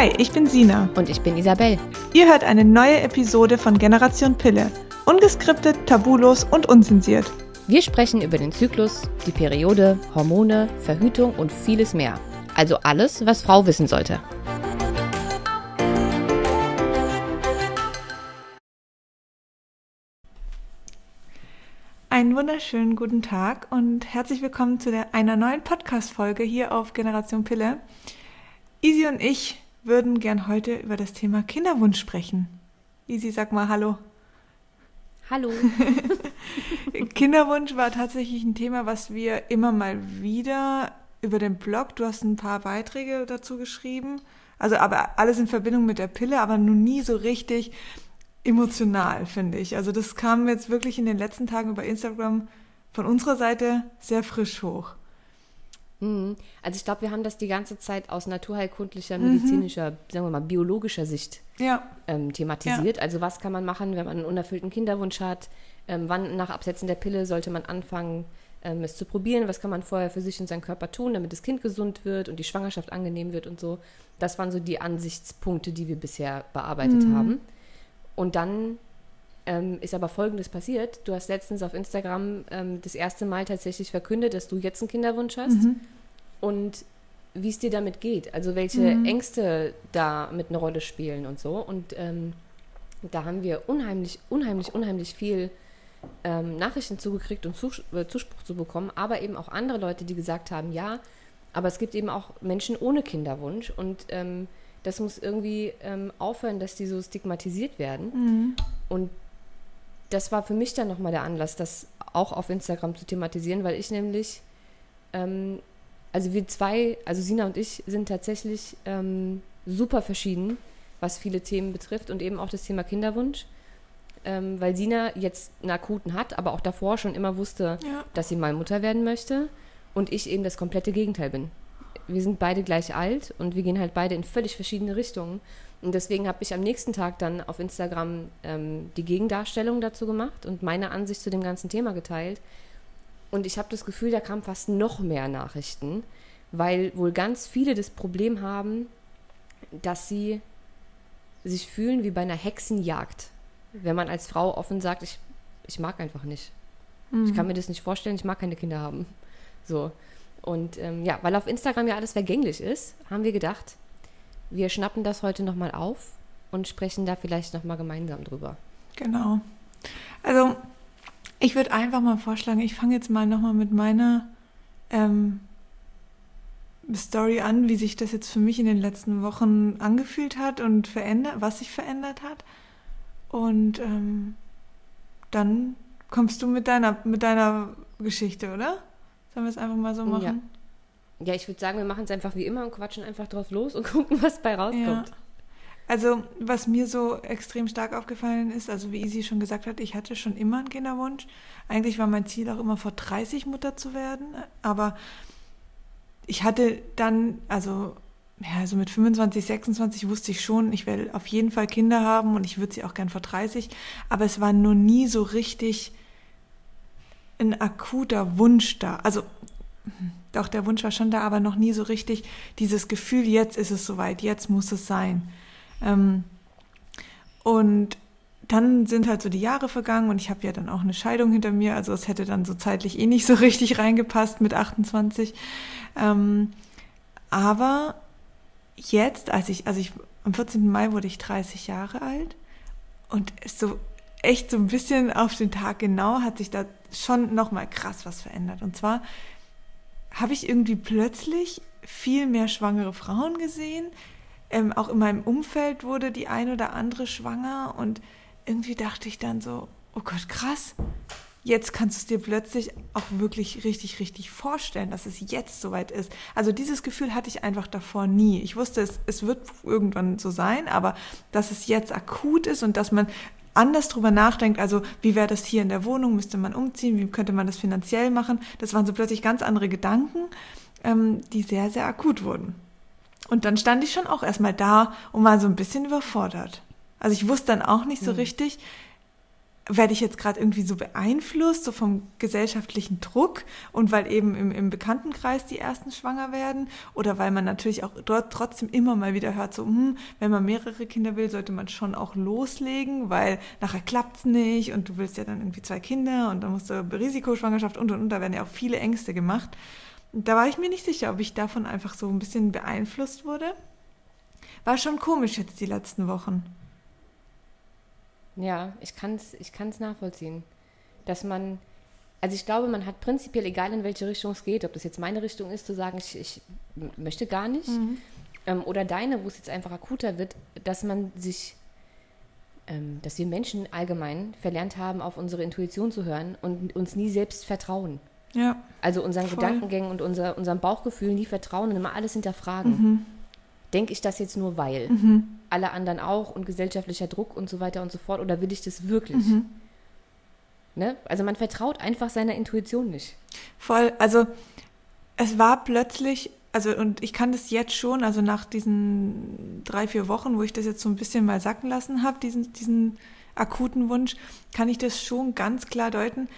Hi, ich bin Sina. Und ich bin Isabel. Ihr hört eine neue Episode von Generation Pille. Ungeskriptet, tabulos und unzensiert. Wir sprechen über den Zyklus, die Periode, Hormone, Verhütung und vieles mehr. Also alles, was Frau wissen sollte. Einen wunderschönen guten Tag und herzlich willkommen zu der, einer neuen Podcast-Folge hier auf Generation Pille. Isi und ich würden gern heute über das Thema Kinderwunsch sprechen. Isi, sag mal Hallo. Hallo. Kinderwunsch war tatsächlich ein Thema, was wir immer mal wieder über den Blog, du hast ein paar Beiträge dazu geschrieben, also aber alles in Verbindung mit der Pille, aber nun nie so richtig emotional, finde ich. Also das kam jetzt wirklich in den letzten Tagen über Instagram von unserer Seite sehr frisch hoch. Mhm. Also ich glaube, wir haben das die ganze Zeit aus naturheilkundlicher, medizinischer, mhm. sagen wir mal, biologischer Sicht ja. ähm, thematisiert. Ja. Also was kann man machen, wenn man einen unerfüllten Kinderwunsch hat? Ähm, wann nach Absetzen der Pille sollte man anfangen, ähm, es zu probieren? Was kann man vorher für sich und seinen Körper tun, damit das Kind gesund wird und die Schwangerschaft angenehm wird und so? Das waren so die Ansichtspunkte, die wir bisher bearbeitet mhm. haben. Und dann ähm, ist aber Folgendes passiert. Du hast letztens auf Instagram ähm, das erste Mal tatsächlich verkündet, dass du jetzt einen Kinderwunsch hast. Mhm. Und wie es dir damit geht, also welche mhm. Ängste da mit eine Rolle spielen und so. Und ähm, da haben wir unheimlich, unheimlich, unheimlich viel ähm, Nachrichten zugekriegt und Zus äh, Zuspruch zu bekommen, aber eben auch andere Leute, die gesagt haben, ja, aber es gibt eben auch Menschen ohne Kinderwunsch und ähm, das muss irgendwie ähm, aufhören, dass die so stigmatisiert werden. Mhm. Und das war für mich dann nochmal der Anlass, das auch auf Instagram zu thematisieren, weil ich nämlich, ähm, also wir zwei, also Sina und ich sind tatsächlich ähm, super verschieden, was viele Themen betrifft und eben auch das Thema Kinderwunsch. Ähm, weil Sina jetzt einen akuten hat, aber auch davor schon immer wusste, ja. dass sie mal Mutter werden möchte und ich eben das komplette Gegenteil bin wir sind beide gleich alt und wir gehen halt beide in völlig verschiedene Richtungen. Und deswegen habe ich am nächsten Tag dann auf Instagram ähm, die Gegendarstellung dazu gemacht und meine Ansicht zu dem ganzen Thema geteilt. Und ich habe das Gefühl, da kamen fast noch mehr Nachrichten, weil wohl ganz viele das Problem haben, dass sie sich fühlen wie bei einer Hexenjagd. Wenn man als Frau offen sagt, ich, ich mag einfach nicht. Mhm. Ich kann mir das nicht vorstellen, ich mag keine Kinder haben. So. Und ähm, ja, weil auf Instagram ja alles vergänglich ist, haben wir gedacht, wir schnappen das heute nochmal auf und sprechen da vielleicht nochmal gemeinsam drüber. Genau. Also, ich würde einfach mal vorschlagen, ich fange jetzt mal nochmal mit meiner ähm, Story an, wie sich das jetzt für mich in den letzten Wochen angefühlt hat und verändert, was sich verändert hat. Und ähm, dann kommst du mit deiner, mit deiner Geschichte, oder? Sollen wir es einfach mal so machen? Ja, ja ich würde sagen, wir machen es einfach wie immer und quatschen einfach drauf los und gucken, was bei rauskommt. Ja. Also, was mir so extrem stark aufgefallen ist, also wie Isi schon gesagt hat, ich hatte schon immer einen Kinderwunsch. Eigentlich war mein Ziel auch immer vor 30 Mutter zu werden, aber ich hatte dann, also ja, also mit 25, 26 wusste ich schon, ich will auf jeden Fall Kinder haben und ich würde sie auch gern vor 30, aber es war nur nie so richtig ein akuter Wunsch da. Also doch, der Wunsch war schon da, aber noch nie so richtig dieses Gefühl, jetzt ist es soweit, jetzt muss es sein. Ähm, und dann sind halt so die Jahre vergangen und ich habe ja dann auch eine Scheidung hinter mir, also es hätte dann so zeitlich eh nicht so richtig reingepasst mit 28. Ähm, aber jetzt, als ich, also ich, am 14. Mai wurde ich 30 Jahre alt und so echt so ein bisschen auf den Tag genau hat sich da schon nochmal krass was verändert. Und zwar habe ich irgendwie plötzlich viel mehr schwangere Frauen gesehen. Ähm, auch in meinem Umfeld wurde die ein oder andere schwanger und irgendwie dachte ich dann so, oh Gott, krass. Jetzt kannst du es dir plötzlich auch wirklich richtig, richtig vorstellen, dass es jetzt soweit ist. Also dieses Gefühl hatte ich einfach davor nie. Ich wusste, es, es wird irgendwann so sein, aber dass es jetzt akut ist und dass man anders drüber nachdenkt, also wie wäre das hier in der Wohnung, müsste man umziehen, wie könnte man das finanziell machen, das waren so plötzlich ganz andere Gedanken, ähm, die sehr, sehr akut wurden. Und dann stand ich schon auch erstmal da und war so ein bisschen überfordert. Also ich wusste dann auch nicht so mhm. richtig, werde ich jetzt gerade irgendwie so beeinflusst, so vom gesellschaftlichen Druck und weil eben im, im Bekanntenkreis die ersten schwanger werden oder weil man natürlich auch dort trotzdem immer mal wieder hört, so, hm, wenn man mehrere Kinder will, sollte man schon auch loslegen, weil nachher klappt es nicht und du willst ja dann irgendwie zwei Kinder und dann musst du Risikoschwangerschaft und und und, da werden ja auch viele Ängste gemacht. Da war ich mir nicht sicher, ob ich davon einfach so ein bisschen beeinflusst wurde. War schon komisch jetzt die letzten Wochen. Ja, ich kann es ich kann's nachvollziehen. Dass man, also ich glaube, man hat prinzipiell, egal in welche Richtung es geht, ob das jetzt meine Richtung ist, zu sagen, ich, ich möchte gar nicht, mhm. ähm, oder deine, wo es jetzt einfach akuter wird, dass man sich, ähm, dass wir Menschen allgemein verlernt haben, auf unsere Intuition zu hören und uns nie selbst vertrauen. Ja. Also unseren voll. Gedankengängen und unser, unserem Bauchgefühl nie vertrauen und immer alles hinterfragen. Mhm. Denke ich das jetzt nur weil? Mhm alle anderen auch und gesellschaftlicher Druck und so weiter und so fort? Oder will ich das wirklich? Mhm. Ne? Also man vertraut einfach seiner Intuition nicht. Voll, also es war plötzlich, also und ich kann das jetzt schon, also nach diesen drei, vier Wochen, wo ich das jetzt so ein bisschen mal sacken lassen habe, diesen, diesen akuten Wunsch, kann ich das schon ganz klar deuten.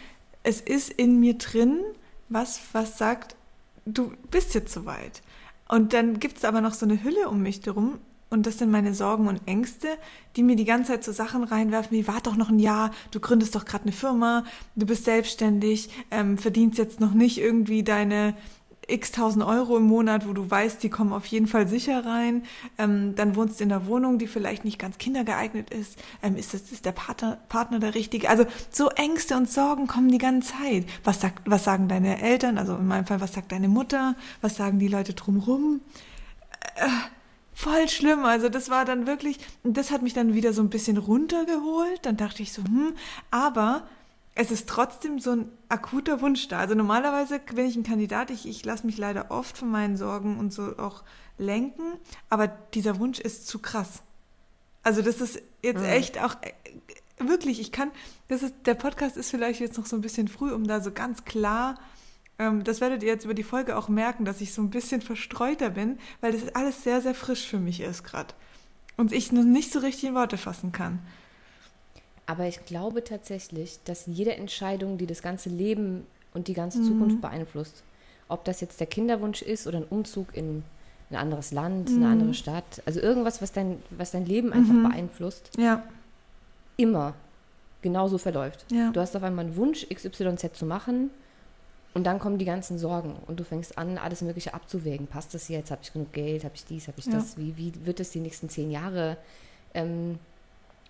Es ist in mir drin, was, was sagt, du bist jetzt soweit. Und dann gibt es aber noch so eine Hülle um mich herum, und das sind meine Sorgen und Ängste, die mir die ganze Zeit so Sachen reinwerfen wie, warte doch noch ein Jahr, du gründest doch gerade eine Firma, du bist selbstständig, ähm, verdienst jetzt noch nicht irgendwie deine x tausend Euro im Monat, wo du weißt, die kommen auf jeden Fall sicher rein. Ähm, dann wohnst du in einer Wohnung, die vielleicht nicht ganz kindergeeignet ist. Ähm, ist, das, ist der Partner, Partner der richtige? Also so Ängste und Sorgen kommen die ganze Zeit. Was, sagt, was sagen deine Eltern? Also in meinem Fall, was sagt deine Mutter? Was sagen die Leute drumherum? Äh, voll schlimm. Also das war dann wirklich, das hat mich dann wieder so ein bisschen runtergeholt. Dann dachte ich so, hm, aber es ist trotzdem so ein akuter Wunsch da. Also normalerweise bin ich ein Kandidat, ich, ich lasse mich leider oft von meinen Sorgen und so auch lenken, aber dieser Wunsch ist zu krass. Also das ist jetzt mhm. echt auch äh, wirklich, ich kann, das ist, der Podcast ist vielleicht jetzt noch so ein bisschen früh, um da so ganz klar ähm, das werdet ihr jetzt über die Folge auch merken, dass ich so ein bisschen verstreuter bin, weil das alles sehr, sehr frisch für mich ist gerade. Und ich noch nicht so richtig in Worte fassen kann. Aber ich glaube tatsächlich, dass jede Entscheidung, die das ganze Leben und die ganze mhm. Zukunft beeinflusst, ob das jetzt der Kinderwunsch ist oder ein Umzug in ein anderes Land, mhm. eine andere Stadt, also irgendwas, was dein, was dein Leben einfach mhm. beeinflusst, ja. immer genauso verläuft. Ja. Du hast auf einmal einen Wunsch, XYZ zu machen und dann kommen die ganzen Sorgen und du fängst an, alles Mögliche abzuwägen. Passt das jetzt? Habe ich genug Geld? Habe ich dies? Habe ich ja. das? Wie, wie wird es die nächsten zehn Jahre? Ähm,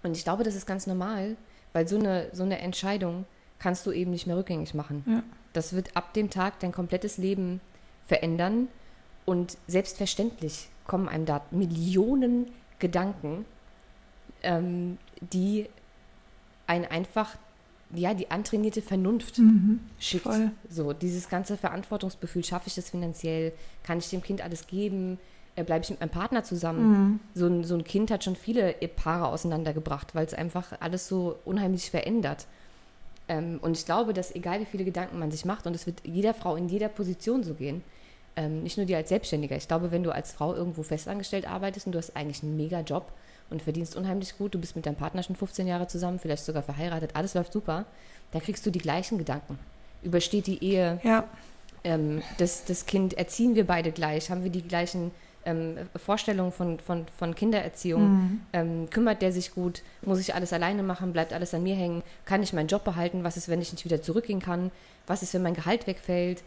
und ich glaube, das ist ganz normal, weil so eine, so eine Entscheidung kannst du eben nicht mehr rückgängig machen. Ja. Das wird ab dem Tag dein komplettes Leben verändern und selbstverständlich kommen einem da Millionen Gedanken, ähm, die einen einfach ja, die antrainierte Vernunft mhm, schickt. Voll. So, dieses ganze Verantwortungsgefühl, schaffe ich das finanziell? Kann ich dem Kind alles geben? Äh, Bleibe ich mit meinem Partner zusammen? Mhm. So, ein, so ein Kind hat schon viele Paare auseinandergebracht, weil es einfach alles so unheimlich verändert. Ähm, und ich glaube, dass egal wie viele Gedanken man sich macht, und es wird jeder Frau in jeder Position so gehen, ähm, nicht nur dir als Selbstständiger. Ich glaube, wenn du als Frau irgendwo festangestellt arbeitest und du hast eigentlich einen mega Job, und verdienst unheimlich gut, du bist mit deinem Partner schon 15 Jahre zusammen, vielleicht sogar verheiratet, alles läuft super, da kriegst du die gleichen Gedanken. Übersteht die Ehe, ja. ähm, das, das Kind, erziehen wir beide gleich, haben wir die gleichen ähm, Vorstellungen von, von, von Kindererziehung, mhm. ähm, kümmert der sich gut, muss ich alles alleine machen, bleibt alles an mir hängen, kann ich meinen Job behalten, was ist, wenn ich nicht wieder zurückgehen kann, was ist, wenn mein Gehalt wegfällt,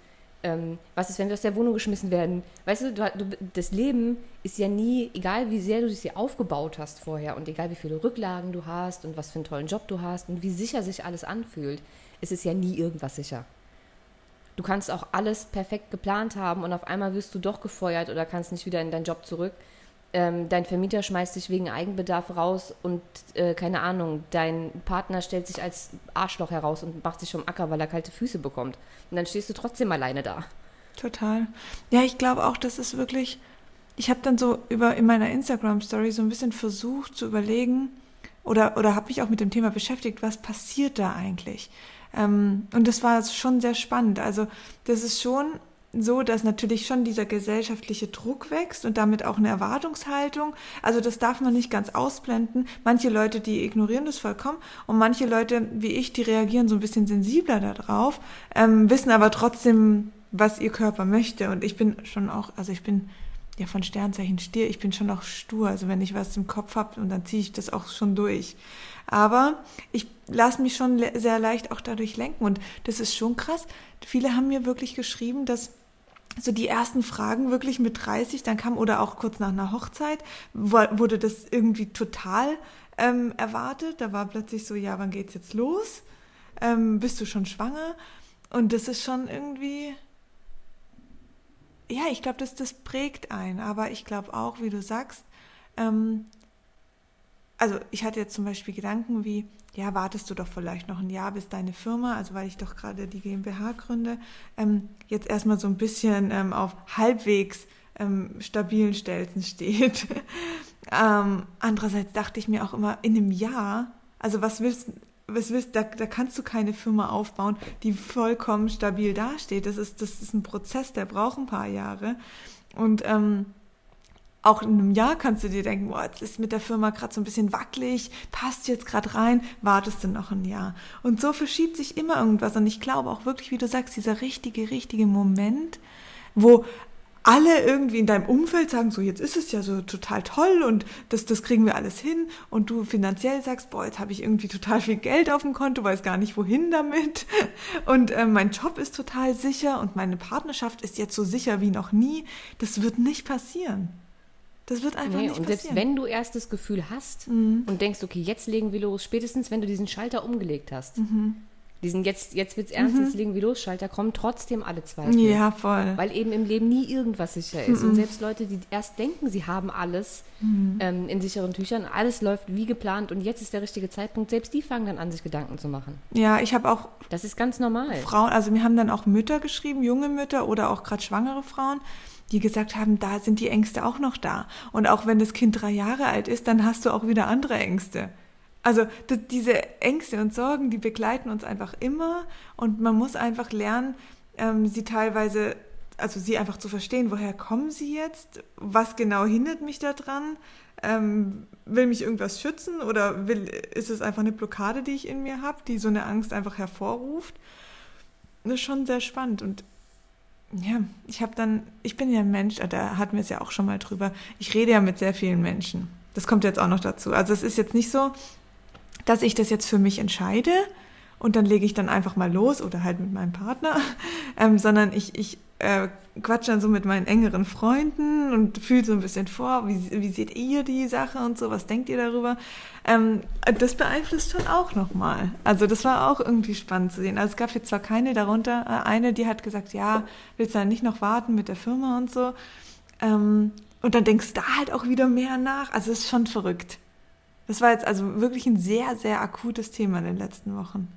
ähm, was ist, wenn wir aus der Wohnung geschmissen werden? Weißt du, du, du, das Leben ist ja nie, egal wie sehr du es dir aufgebaut hast vorher und egal wie viele Rücklagen du hast und was für einen tollen Job du hast und wie sicher sich alles anfühlt, ist es ja nie irgendwas sicher. Du kannst auch alles perfekt geplant haben und auf einmal wirst du doch gefeuert oder kannst nicht wieder in deinen Job zurück ähm, dein Vermieter schmeißt dich wegen Eigenbedarf raus und äh, keine Ahnung, dein Partner stellt sich als Arschloch heraus und macht sich vom Acker, weil er kalte Füße bekommt. Und dann stehst du trotzdem alleine da. Total. Ja, ich glaube auch, das ist wirklich. Ich habe dann so über in meiner Instagram-Story so ein bisschen versucht zu überlegen oder, oder habe mich auch mit dem Thema beschäftigt, was passiert da eigentlich? Ähm, und das war schon sehr spannend. Also, das ist schon so, dass natürlich schon dieser gesellschaftliche Druck wächst und damit auch eine Erwartungshaltung. Also das darf man nicht ganz ausblenden. Manche Leute, die ignorieren das vollkommen und manche Leute, wie ich, die reagieren so ein bisschen sensibler darauf, ähm, wissen aber trotzdem, was ihr Körper möchte. Und ich bin schon auch, also ich bin ja von Sternzeichen Stier, ich bin schon auch stur. Also wenn ich was im Kopf habe und dann ziehe ich das auch schon durch. Aber ich lasse mich schon sehr leicht auch dadurch lenken und das ist schon krass. Viele haben mir wirklich geschrieben, dass so die ersten Fragen wirklich mit 30 dann kam oder auch kurz nach einer Hochzeit wurde das irgendwie total ähm, erwartet. Da war plötzlich so, ja, wann geht's jetzt los? Ähm, bist du schon schwanger? Und das ist schon irgendwie, ja, ich glaube, das, das prägt ein. Aber ich glaube auch, wie du sagst, ähm, also ich hatte jetzt zum Beispiel Gedanken wie, ja, wartest du doch vielleicht noch ein Jahr, bis deine Firma, also weil ich doch gerade die GmbH gründe, ähm, jetzt erstmal so ein bisschen ähm, auf halbwegs ähm, stabilen Stelzen steht. Ähm, andererseits dachte ich mir auch immer, in einem Jahr, also was willst was willst, da, da kannst du keine Firma aufbauen, die vollkommen stabil dasteht. Das ist, das ist ein Prozess, der braucht ein paar Jahre. Und ähm, auch in einem Jahr kannst du dir denken, boah, jetzt ist mit der Firma gerade so ein bisschen wackelig, passt jetzt gerade rein, wartest du noch ein Jahr. Und so verschiebt sich immer irgendwas. Und ich glaube auch wirklich, wie du sagst, dieser richtige, richtige Moment, wo alle irgendwie in deinem Umfeld sagen, so jetzt ist es ja so total toll und das, das kriegen wir alles hin und du finanziell sagst, boah, jetzt habe ich irgendwie total viel Geld auf dem Konto, weiß gar nicht wohin damit und äh, mein Job ist total sicher und meine Partnerschaft ist jetzt so sicher wie noch nie. Das wird nicht passieren. Das wird einfach nee, nicht und passieren. selbst wenn du erst das Gefühl hast mhm. und denkst, okay, jetzt legen wir los, spätestens wenn du diesen Schalter umgelegt hast, mhm. diesen jetzt, jetzt wird's ernst, mhm. jetzt legen wir los Schalter, kommen trotzdem alle Zweifel. Ja, voll. Weil eben im Leben nie irgendwas sicher ist. Und mhm. selbst Leute, die erst denken, sie haben alles mhm. ähm, in sicheren Tüchern, alles läuft wie geplant und jetzt ist der richtige Zeitpunkt, selbst die fangen dann an, sich Gedanken zu machen. Ja, ich habe auch. Das ist ganz normal. Frauen, also mir haben dann auch Mütter geschrieben, junge Mütter oder auch gerade schwangere Frauen die gesagt haben, da sind die Ängste auch noch da. Und auch wenn das Kind drei Jahre alt ist, dann hast du auch wieder andere Ängste. Also diese Ängste und Sorgen, die begleiten uns einfach immer und man muss einfach lernen, ähm, sie teilweise, also sie einfach zu verstehen, woher kommen sie jetzt, was genau hindert mich daran, ähm, will mich irgendwas schützen oder will, ist es einfach eine Blockade, die ich in mir habe, die so eine Angst einfach hervorruft. Das ist schon sehr spannend und ja, ich habe dann, ich bin ja ein Mensch, da hatten wir es ja auch schon mal drüber, ich rede ja mit sehr vielen Menschen. Das kommt jetzt auch noch dazu. Also es ist jetzt nicht so, dass ich das jetzt für mich entscheide und dann lege ich dann einfach mal los oder halt mit meinem Partner, ähm, sondern ich, ich äh, quatsche dann so mit meinen engeren Freunden und fühle so ein bisschen vor, wie, wie seht ihr die Sache und so, was denkt ihr darüber? Ähm, das beeinflusst schon auch nochmal. Also das war auch irgendwie spannend zu sehen. Also es gab jetzt zwar keine darunter, äh, eine, die hat gesagt, ja, willst du dann nicht noch warten mit der Firma und so. Ähm, und dann denkst du da halt auch wieder mehr nach. Also es ist schon verrückt. Das war jetzt also wirklich ein sehr, sehr akutes Thema in den letzten Wochen.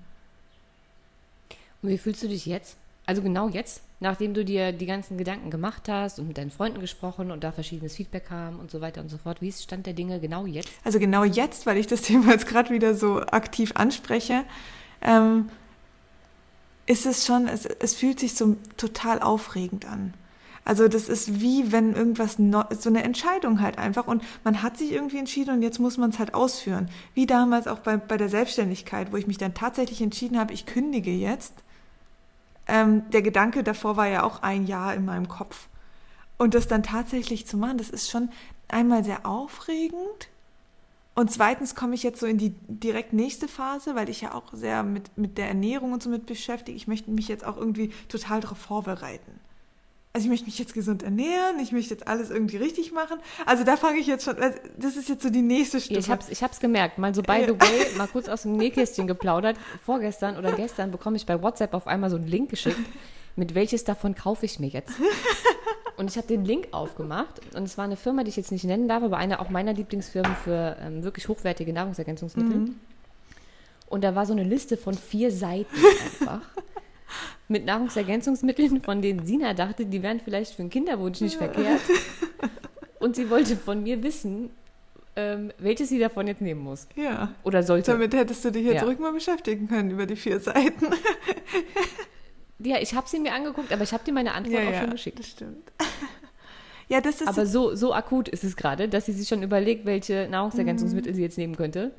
Und wie fühlst du dich jetzt? Also genau jetzt, nachdem du dir die ganzen Gedanken gemacht hast und mit deinen Freunden gesprochen und da verschiedenes Feedback kam und so weiter und so fort. Wie ist Stand der Dinge genau jetzt? Also genau jetzt, weil ich das Thema jetzt gerade wieder so aktiv anspreche, ähm, ist es schon, es, es fühlt sich so total aufregend an. Also das ist wie wenn irgendwas, so eine Entscheidung halt einfach und man hat sich irgendwie entschieden und jetzt muss man es halt ausführen. Wie damals auch bei, bei der Selbstständigkeit, wo ich mich dann tatsächlich entschieden habe, ich kündige jetzt ähm, der Gedanke davor war ja auch ein Jahr in meinem Kopf. Und das dann tatsächlich zu machen, das ist schon einmal sehr aufregend. Und zweitens komme ich jetzt so in die direkt nächste Phase, weil ich ja auch sehr mit, mit der Ernährung und so mit beschäftige. Ich möchte mich jetzt auch irgendwie total darauf vorbereiten also ich möchte mich jetzt gesund ernähren, ich möchte jetzt alles irgendwie richtig machen. Also da fange ich jetzt schon, das ist jetzt so die nächste Stufe. Ich habe es ich hab's gemerkt, mal so by the way, mal kurz aus dem Nähkästchen geplaudert. Vorgestern oder gestern bekomme ich bei WhatsApp auf einmal so einen Link geschickt, mit welches davon kaufe ich mir jetzt. Und ich habe den Link aufgemacht und es war eine Firma, die ich jetzt nicht nennen darf, aber eine auch meiner Lieblingsfirmen für ähm, wirklich hochwertige Nahrungsergänzungsmittel. Mhm. Und da war so eine Liste von vier Seiten einfach mit Nahrungsergänzungsmitteln, von denen Sina dachte, die wären vielleicht für einen Kinderwunsch nicht verkehrt. Und sie wollte von mir wissen, ähm, welches sie davon jetzt nehmen muss. Ja. Oder sollte. Damit hättest du dich jetzt ja. ruhig mal beschäftigen können über die vier Seiten. Ja, ich habe sie mir angeguckt, aber ich habe dir meine Antwort ja, auch ja, schon geschickt. Das stimmt. ja, das ist aber so, so akut ist es gerade, dass sie sich schon überlegt, welche Nahrungsergänzungsmittel mhm. sie jetzt nehmen könnte.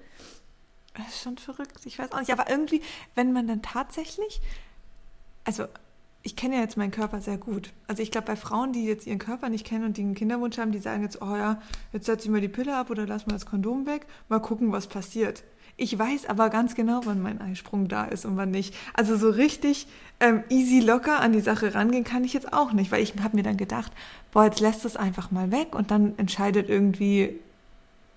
Das ist schon verrückt. Ich weiß auch nicht. Aber irgendwie, wenn man dann tatsächlich, also ich kenne ja jetzt meinen Körper sehr gut. Also ich glaube, bei Frauen, die jetzt ihren Körper nicht kennen und die einen Kinderwunsch haben, die sagen jetzt, oh ja, jetzt setze ich mal die Pille ab oder lass mal das Kondom weg, mal gucken, was passiert. Ich weiß aber ganz genau, wann mein Eisprung da ist und wann nicht. Also so richtig ähm, easy locker an die Sache rangehen kann ich jetzt auch nicht, weil ich habe mir dann gedacht, boah, jetzt lässt es einfach mal weg und dann entscheidet irgendwie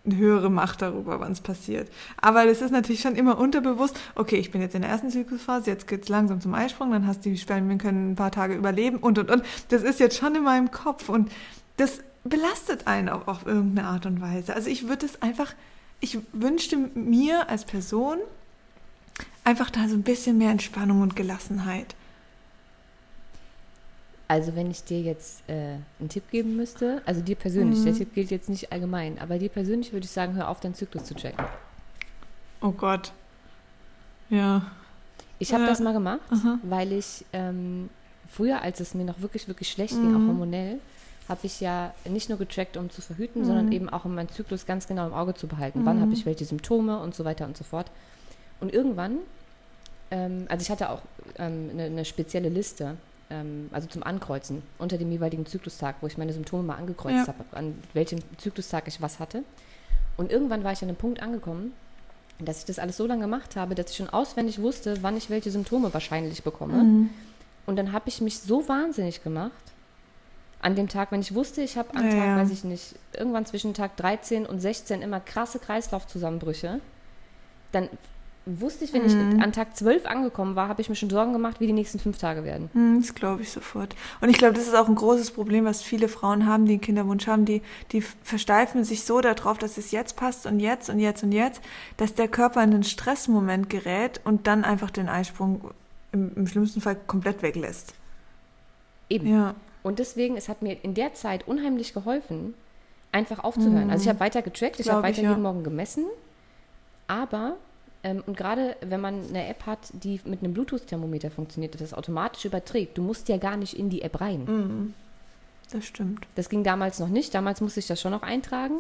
eine höhere Macht darüber, wann es passiert. Aber das ist natürlich schon immer unterbewusst, okay, ich bin jetzt in der ersten Zyklusphase, jetzt geht es langsam zum Eisprung, dann hast du die Spermien können ein paar Tage überleben und und und. Das ist jetzt schon in meinem Kopf und das belastet einen auch auf irgendeine Art und Weise. Also ich würde es einfach ich wünschte mir als Person einfach da so ein bisschen mehr Entspannung und Gelassenheit. Also wenn ich dir jetzt äh, einen Tipp geben müsste, also dir persönlich, mhm. der Tipp gilt jetzt nicht allgemein, aber dir persönlich würde ich sagen, hör auf, deinen Zyklus zu checken. Oh Gott. Ja. Ich habe äh, das mal gemacht, aha. weil ich ähm, früher, als es mir noch wirklich, wirklich schlecht mhm. ging, auch hormonell, habe ich ja nicht nur getrackt, um zu verhüten, mhm. sondern eben auch um meinen Zyklus ganz genau im Auge zu behalten. Mhm. Wann habe ich welche Symptome und so weiter und so fort. Und irgendwann, ähm, also ich hatte auch ähm, eine, eine, spezielle Liste, ähm, also zum Ankreuzen unter dem jeweiligen Zyklustag, wo ich meine Symptome mal angekreuzt ja. habe, an welchem Zyklustag ich was hatte. Und irgendwann war ich an einem Punkt angekommen, dass ich das alles so lange gemacht habe, dass ich schon auswendig wusste, wann ich welche Symptome wahrscheinlich bekomme. Mhm. Und dann habe ich mich so wahnsinnig gemacht, an dem Tag, wenn ich wusste, ich habe am ja, Tag, weiß ich nicht, irgendwann zwischen Tag 13 und 16 immer krasse Kreislaufzusammenbrüche, dann wusste ich, wenn mhm. ich an Tag 12 angekommen war, habe ich mir schon Sorgen gemacht, wie die nächsten fünf Tage werden. Mhm, das glaube ich sofort. Und ich glaube, das ist auch ein großes Problem, was viele Frauen haben, die einen Kinderwunsch haben, die, die versteifen sich so darauf, dass es jetzt passt und jetzt und jetzt und jetzt, dass der Körper in einen Stressmoment gerät und dann einfach den Eisprung im, im schlimmsten Fall komplett weglässt. Eben. Ja. Und deswegen, es hat mir in der Zeit unheimlich geholfen, einfach aufzuhören. Mhm. Also ich habe weiter getrackt, ich habe weiter ich, ja. jeden Morgen gemessen, aber ähm, und gerade wenn man eine App hat, die mit einem Bluetooth-Thermometer funktioniert, das automatisch überträgt, du musst ja gar nicht in die App rein. Mhm. Das stimmt. Das ging damals noch nicht. Damals musste ich das schon noch eintragen.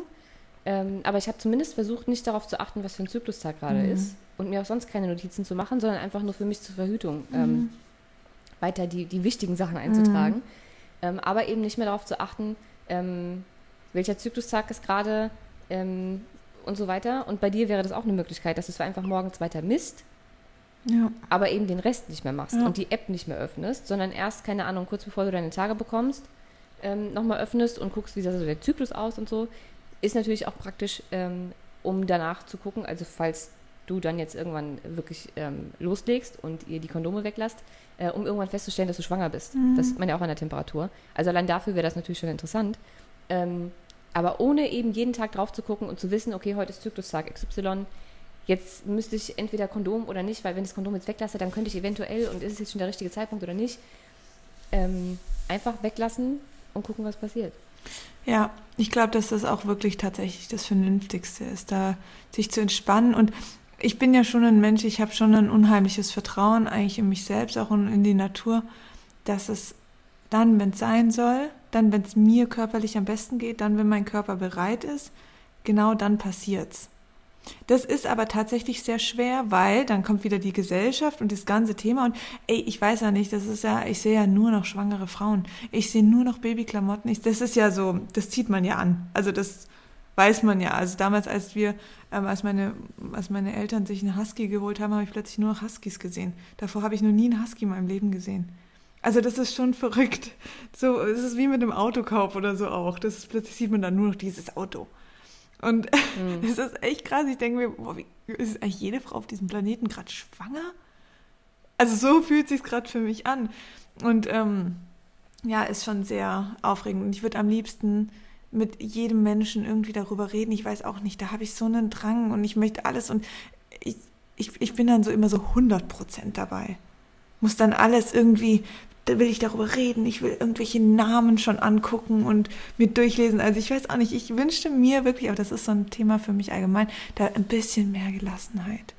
Ähm, aber ich habe zumindest versucht, nicht darauf zu achten, was für ein Zyklustag gerade mhm. ist und mir auch sonst keine Notizen zu machen, sondern einfach nur für mich zur Verhütung ähm, mhm. weiter die, die wichtigen Sachen einzutragen. Mhm. Ähm, aber eben nicht mehr darauf zu achten, ähm, welcher Zyklustag ist gerade ähm, und so weiter. Und bei dir wäre das auch eine Möglichkeit, dass du einfach morgens weiter misst, ja. aber eben den Rest nicht mehr machst ja. und die App nicht mehr öffnest, sondern erst, keine Ahnung, kurz bevor du deine Tage bekommst, ähm, nochmal öffnest und guckst, wie sah so der Zyklus aus und so. Ist natürlich auch praktisch, ähm, um danach zu gucken, also falls du dann jetzt irgendwann wirklich ähm, loslegst und ihr die Kondome weglasst, äh, um irgendwann festzustellen, dass du schwanger bist. Mhm. Das sieht man ja auch an der Temperatur. Also allein dafür wäre das natürlich schon interessant. Ähm, aber ohne eben jeden Tag drauf zu gucken und zu wissen, okay, heute ist Zyklustag XY, jetzt müsste ich entweder Kondom oder nicht, weil wenn ich das Kondom jetzt weglasse, dann könnte ich eventuell, und ist es jetzt schon der richtige Zeitpunkt oder nicht, ähm, einfach weglassen und gucken, was passiert. Ja, ich glaube, dass das auch wirklich tatsächlich das Vernünftigste ist, da sich zu entspannen und ich bin ja schon ein Mensch, ich habe schon ein unheimliches Vertrauen eigentlich in mich selbst, auch in die Natur, dass es dann, wenn es sein soll, dann, wenn es mir körperlich am besten geht, dann, wenn mein Körper bereit ist, genau dann passiert's. Das ist aber tatsächlich sehr schwer, weil dann kommt wieder die Gesellschaft und das ganze Thema und ey, ich weiß ja nicht, das ist ja, ich sehe ja nur noch schwangere Frauen. Ich sehe nur noch Babyklamotten. Ich, das ist ja so, das zieht man ja an. Also das weiß man ja. Also damals, als wir, ähm, als meine, als meine Eltern sich einen Husky geholt haben, habe ich plötzlich nur noch Huskys gesehen. Davor habe ich noch nie einen Husky in meinem Leben gesehen. Also das ist schon verrückt. So, es ist wie mit einem Autokauf oder so auch. Das ist, plötzlich sieht man dann nur noch dieses Auto. Und mhm. das ist echt krass. Ich denke mir, boah, wie, ist eigentlich jede Frau auf diesem Planeten gerade schwanger? Also so fühlt sich gerade für mich an. Und ähm, ja, ist schon sehr aufregend. Und ich würde am liebsten mit jedem Menschen irgendwie darüber reden. Ich weiß auch nicht, da habe ich so einen Drang und ich möchte alles und ich, ich, ich bin dann so immer so 100 Prozent dabei. Muss dann alles irgendwie, da will ich darüber reden, ich will irgendwelche Namen schon angucken und mir durchlesen. Also ich weiß auch nicht, ich wünschte mir wirklich, aber das ist so ein Thema für mich allgemein, da ein bisschen mehr Gelassenheit.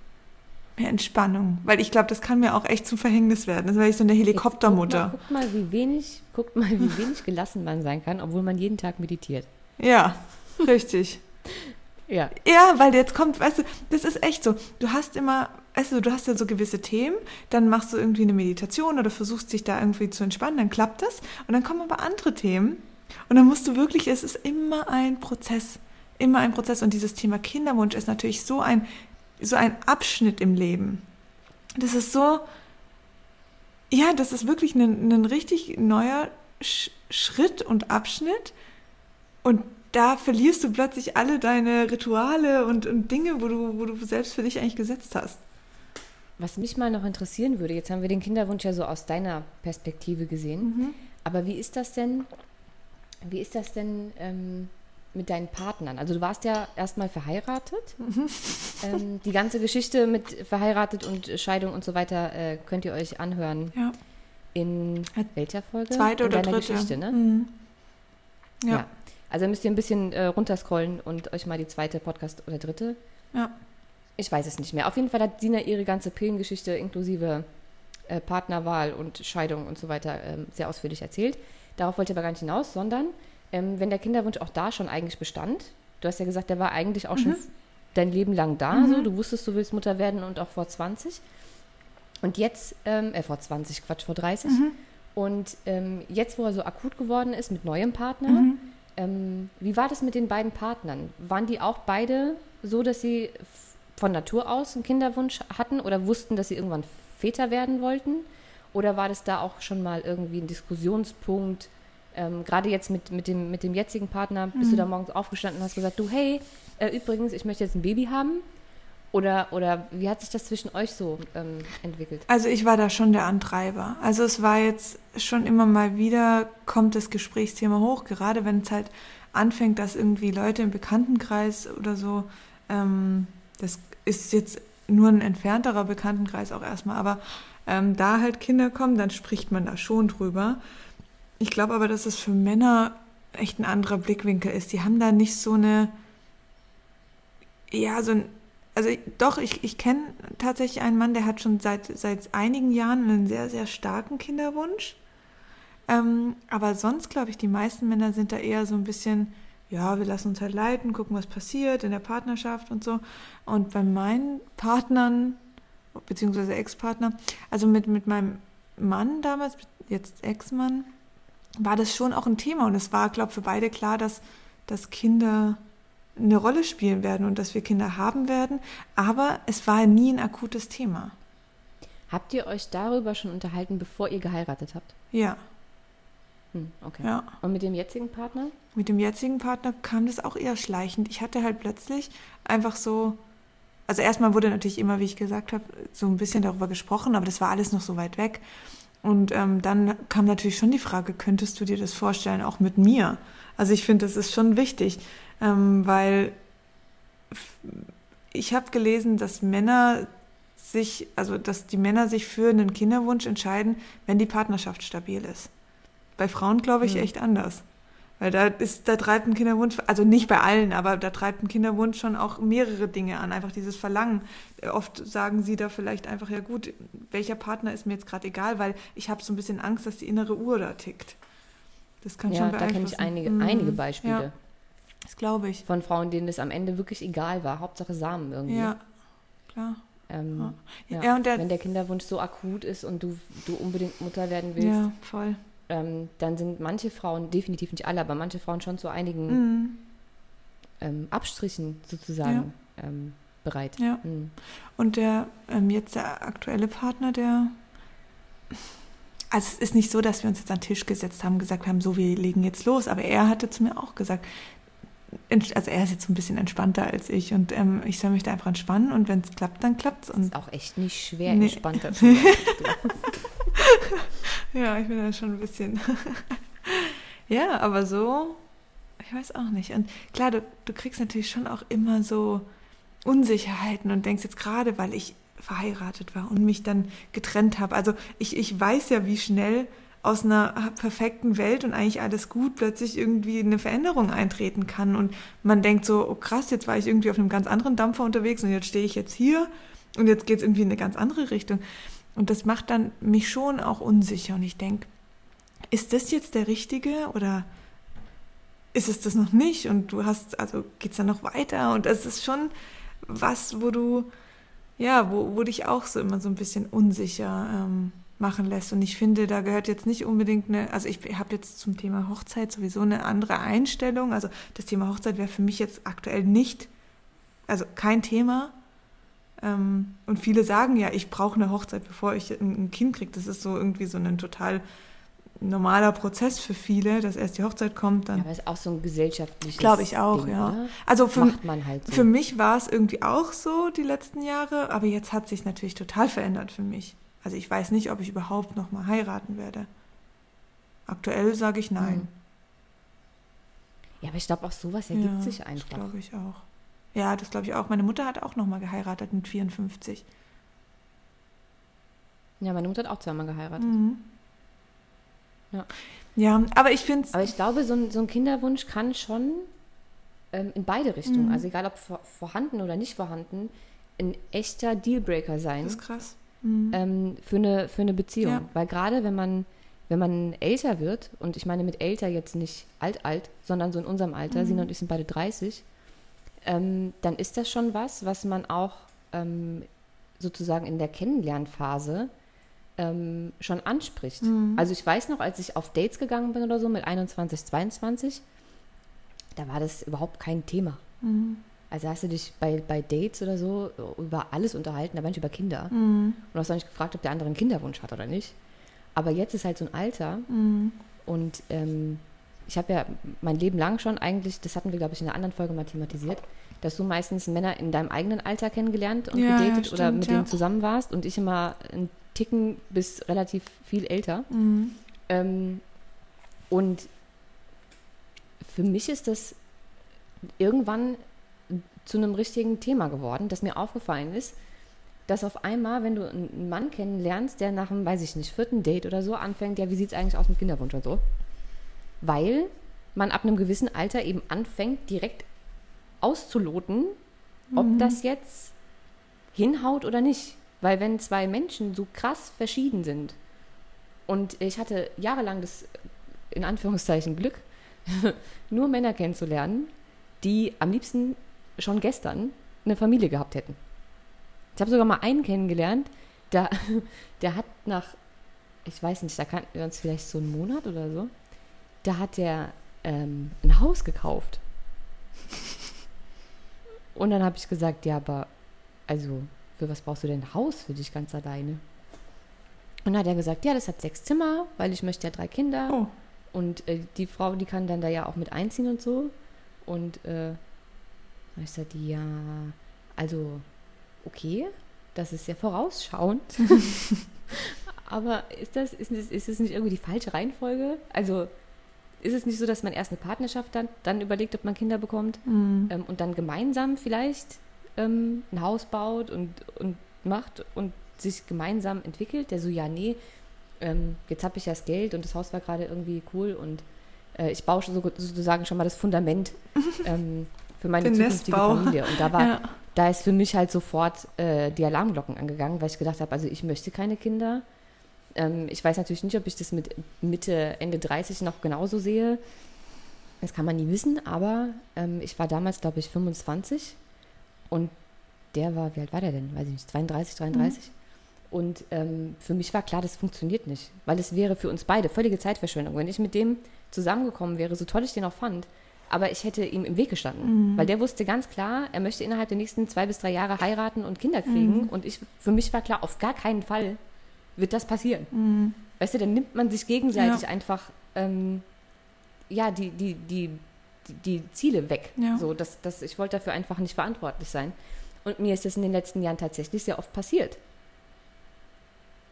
Mehr Entspannung. Weil ich glaube, das kann mir auch echt zum Verhängnis werden. Das wäre ich so eine Helikoptermutter. Guck mal, mal, wie wenig, guck mal, wie wenig gelassen man sein kann, obwohl man jeden Tag meditiert. Ja, richtig. ja. Ja, weil jetzt kommt, weißt du, das ist echt so. Du hast immer, du, du hast ja so gewisse Themen, dann machst du irgendwie eine Meditation oder versuchst dich da irgendwie zu entspannen, dann klappt das. Und dann kommen aber andere Themen. Und dann musst du wirklich, es ist immer ein Prozess. Immer ein Prozess. Und dieses Thema Kinderwunsch ist natürlich so ein so ein Abschnitt im Leben. Das ist so, ja, das ist wirklich ein, ein richtig neuer Sch Schritt und Abschnitt. Und da verlierst du plötzlich alle deine Rituale und, und Dinge, wo du, wo du selbst für dich eigentlich gesetzt hast. Was mich mal noch interessieren würde, jetzt haben wir den Kinderwunsch ja so aus deiner Perspektive gesehen, mhm. aber wie ist das denn, wie ist das denn ähm, mit deinen Partnern? Also du warst ja erstmal verheiratet. Mhm. Ähm, die ganze Geschichte mit verheiratet und Scheidung und so weiter äh, könnt ihr euch anhören. Ja. In welcher Folge? Zweite oder dritte. Geschichte, ne? Mhm. Ja. ja. Also müsst ihr ein bisschen äh, runterscrollen und euch mal die zweite Podcast oder dritte. Ja. Ich weiß es nicht mehr. Auf jeden Fall hat Sina ihre ganze Pillengeschichte inklusive äh, Partnerwahl und Scheidung und so weiter ähm, sehr ausführlich erzählt. Darauf wollte ich aber gar nicht hinaus, sondern ähm, wenn der Kinderwunsch auch da schon eigentlich bestand, du hast ja gesagt, der war eigentlich auch mhm. schon dein Leben lang da, mhm. so, du wusstest, du willst Mutter werden und auch vor 20. Und jetzt, ähm, äh, vor 20, Quatsch, vor 30. Mhm. Und ähm, jetzt, wo er so akut geworden ist mit neuem Partner, mhm. ähm, wie war das mit den beiden Partnern? Waren die auch beide so, dass sie von Natur aus einen Kinderwunsch hatten oder wussten, dass sie irgendwann Väter werden wollten? Oder war das da auch schon mal irgendwie ein Diskussionspunkt? ähm, gerade jetzt mit, mit, dem, mit dem jetzigen Partner, bist mhm. du da morgens aufgestanden und hast gesagt, du, hey, äh, übrigens, ich möchte jetzt ein Baby haben? Oder, oder wie hat sich das zwischen euch so ähm, entwickelt? Also ich war da schon der Antreiber. Also es war jetzt schon immer mal wieder, kommt das Gesprächsthema hoch, gerade wenn es halt anfängt, dass irgendwie Leute im Bekanntenkreis oder so, ähm, das ist jetzt nur ein entfernterer Bekanntenkreis auch erstmal, aber ähm, da halt Kinder kommen, dann spricht man da schon drüber. Ich glaube aber, dass es für Männer echt ein anderer Blickwinkel ist. Die haben da nicht so eine, ja, so ein, also doch, ich, ich kenne tatsächlich einen Mann, der hat schon seit, seit einigen Jahren einen sehr, sehr starken Kinderwunsch. Ähm, aber sonst glaube ich, die meisten Männer sind da eher so ein bisschen, ja, wir lassen uns halt leiten, gucken, was passiert in der Partnerschaft und so. Und bei meinen Partnern, beziehungsweise Ex-Partner, also mit, mit meinem Mann damals, jetzt Ex-Mann, war das schon auch ein Thema. Und es war, glaube ich, für beide klar, dass, dass Kinder eine Rolle spielen werden und dass wir Kinder haben werden. Aber es war nie ein akutes Thema. Habt ihr euch darüber schon unterhalten, bevor ihr geheiratet habt? Ja. Hm, okay. Ja. Und mit dem jetzigen Partner? Mit dem jetzigen Partner kam das auch eher schleichend. Ich hatte halt plötzlich einfach so, also erstmal wurde natürlich immer, wie ich gesagt habe, so ein bisschen darüber gesprochen, aber das war alles noch so weit weg. Und ähm, dann kam natürlich schon die Frage, könntest du dir das vorstellen, auch mit mir? Also ich finde, das ist schon wichtig, ähm, weil ich habe gelesen, dass Männer sich, also dass die Männer sich für einen Kinderwunsch entscheiden, wenn die Partnerschaft stabil ist. Bei Frauen glaube ich mhm. echt anders. Weil da ist, da treibt ein Kinderwunsch, also nicht bei allen, aber da treibt ein Kinderwunsch schon auch mehrere Dinge an. Einfach dieses Verlangen. Oft sagen sie da vielleicht einfach, ja gut, welcher Partner ist mir jetzt gerade egal, weil ich habe so ein bisschen Angst, dass die innere Uhr da tickt. Das kann ja, schon beeinflussen. da kenne ich einige, mhm. einige Beispiele. Ja, das glaube ich. Von Frauen, denen das am Ende wirklich egal war. Hauptsache Samen irgendwie. Ja, klar. Ähm, ja. ja. und der, wenn der Kinderwunsch so akut ist und du, du unbedingt Mutter werden willst, ja, voll ähm, dann sind manche Frauen, definitiv nicht alle, aber manche Frauen schon zu einigen mhm. ähm, Abstrichen sozusagen ja. ähm, bereit. Ja. Mhm. Und der ähm, jetzt der aktuelle Partner, der also es ist nicht so, dass wir uns jetzt an den Tisch gesetzt haben, gesagt haben, so, wir legen jetzt los. Aber er hatte zu mir auch gesagt, also er ist jetzt so ein bisschen entspannter als ich und ähm, ich soll mich da einfach entspannen und wenn es klappt, dann klappt es. Ist auch echt nicht schwer, nee. entspannter zu sein. ja, ich bin da schon ein bisschen. ja, aber so, ich weiß auch nicht. Und klar, du, du kriegst natürlich schon auch immer so Unsicherheiten und denkst jetzt gerade, weil ich verheiratet war und mich dann getrennt habe. Also ich, ich weiß ja, wie schnell aus einer perfekten Welt und eigentlich alles gut plötzlich irgendwie eine Veränderung eintreten kann. Und man denkt so, oh krass, jetzt war ich irgendwie auf einem ganz anderen Dampfer unterwegs und jetzt stehe ich jetzt hier Und jetzt geht es irgendwie in eine ganz andere Richtung. Und das macht dann mich schon auch unsicher. Und ich denke, ist das jetzt der richtige oder ist es das noch nicht? Und du hast, also geht es dann noch weiter? Und das ist schon was, wo du, ja, wo, wo dich auch so immer so ein bisschen unsicher ähm, machen lässt. Und ich finde, da gehört jetzt nicht unbedingt eine, also ich habe jetzt zum Thema Hochzeit sowieso eine andere Einstellung. Also das Thema Hochzeit wäre für mich jetzt aktuell nicht, also kein Thema. Ähm, und viele sagen ja, ich brauche eine Hochzeit, bevor ich ein Kind kriege. Das ist so irgendwie so ein total normaler Prozess für viele, dass erst die Hochzeit kommt, dann. Ja, aber es ist auch so ein gesellschaftliches. Glaube ich auch, Ding, ja. Oder? Also für, halt so. für mich war es irgendwie auch so die letzten Jahre, aber jetzt hat sich natürlich total verändert für mich. Also ich weiß nicht, ob ich überhaupt noch mal heiraten werde. Aktuell sage ich nein. Hm. Ja, aber ich glaube auch sowas ergibt ja, sich einfach. Das glaube ich auch. Ja, das glaube ich auch. Meine Mutter hat auch noch mal geheiratet mit 54. Ja, meine Mutter hat auch zweimal geheiratet. Mhm. Ja. ja, aber ich finde es. Aber ich glaube, so ein, so ein Kinderwunsch kann schon ähm, in beide Richtungen, mhm. also egal ob vor, vorhanden oder nicht vorhanden, ein echter Dealbreaker sein. Das ist krass. Mhm. Ähm, für, eine, für eine Beziehung. Ja. Weil gerade wenn man, wenn man älter wird, und ich meine mit älter jetzt nicht alt-alt, sondern so in unserem Alter, mhm. Sina und ich sind beide 30, ähm, dann ist das schon was, was man auch ähm, sozusagen in der Kennenlernphase ähm, schon anspricht. Mhm. Also ich weiß noch, als ich auf Dates gegangen bin oder so mit 21, 22, da war das überhaupt kein Thema. Mhm. Also hast du dich bei, bei Dates oder so über alles unterhalten, da war nicht über Kinder. Mhm. Und hast auch nicht gefragt, ob der andere einen Kinderwunsch hat oder nicht. Aber jetzt ist halt so ein Alter mhm. und ähm, ich habe ja mein Leben lang schon eigentlich, das hatten wir, glaube ich, in einer anderen Folge mal thematisiert, dass du meistens Männer in deinem eigenen Alter kennengelernt und ja, gedatet ja, stimmt, oder mit ja. denen zusammen warst und ich immer ein Ticken bis relativ viel älter. Mhm. Ähm, und für mich ist das irgendwann zu einem richtigen Thema geworden, das mir aufgefallen ist, dass auf einmal, wenn du einen Mann kennenlernst, der nach einem, weiß ich nicht, vierten Date oder so anfängt, ja, wie sieht es eigentlich aus mit Kinderwunsch und so? Weil man ab einem gewissen Alter eben anfängt, direkt auszuloten, ob mhm. das jetzt hinhaut oder nicht. Weil wenn zwei Menschen so krass verschieden sind und ich hatte jahrelang das, in Anführungszeichen, Glück, nur Männer kennenzulernen, die am liebsten schon gestern eine Familie gehabt hätten. Ich habe sogar mal einen kennengelernt, der, der hat nach, ich weiß nicht, da kannten wir uns vielleicht so einen Monat oder so, da hat der ähm, ein Haus gekauft. Und dann habe ich gesagt, ja, aber also für was brauchst du denn ein Haus für dich ganz alleine? Und dann hat er gesagt, ja, das hat sechs Zimmer, weil ich möchte ja drei Kinder. Oh. Und äh, die Frau, die kann dann da ja auch mit einziehen und so. Und äh, ich sagte, ja, also okay, das ist sehr vorausschauend. Aber ist das, ist, ist das nicht irgendwie die falsche Reihenfolge? Also ist es nicht so, dass man erst eine Partnerschaft dann, dann überlegt, ob man Kinder bekommt mhm. ähm, und dann gemeinsam vielleicht ähm, ein Haus baut und, und macht und sich gemeinsam entwickelt, der so, ja, nee, ähm, jetzt habe ich ja das Geld und das Haus war gerade irgendwie cool und äh, ich baue so, sozusagen schon mal das Fundament ähm, für meine Den zukünftige Nestbau. Familie. Und da war, ja. da ist für mich halt sofort äh, die Alarmglocken angegangen, weil ich gedacht habe, also ich möchte keine Kinder. Ähm, ich weiß natürlich nicht, ob ich das mit Mitte, Ende 30 noch genauso sehe. Das kann man nie wissen, aber ähm, ich war damals, glaube ich, 25 und der war, wie alt war der denn? Weiß ich nicht, 32, 33. Mhm. Und ähm, für mich war klar, das funktioniert nicht, weil es wäre für uns beide völlige Zeitverschwendung. Wenn ich mit dem zusammengekommen wäre, so toll ich den auch fand, aber ich hätte ihm im Weg gestanden, mhm. weil der wusste ganz klar, er möchte innerhalb der nächsten zwei bis drei Jahre heiraten und Kinder kriegen. Mhm. Und ich, für mich war klar, auf gar keinen Fall wird das passieren. Mhm. Weißt du, dann nimmt man sich gegenseitig ja. einfach ähm, ja, die, die, die, die Ziele weg. Ja. So, dass, dass ich wollte dafür einfach nicht verantwortlich sein. Und mir ist das in den letzten Jahren tatsächlich sehr oft passiert.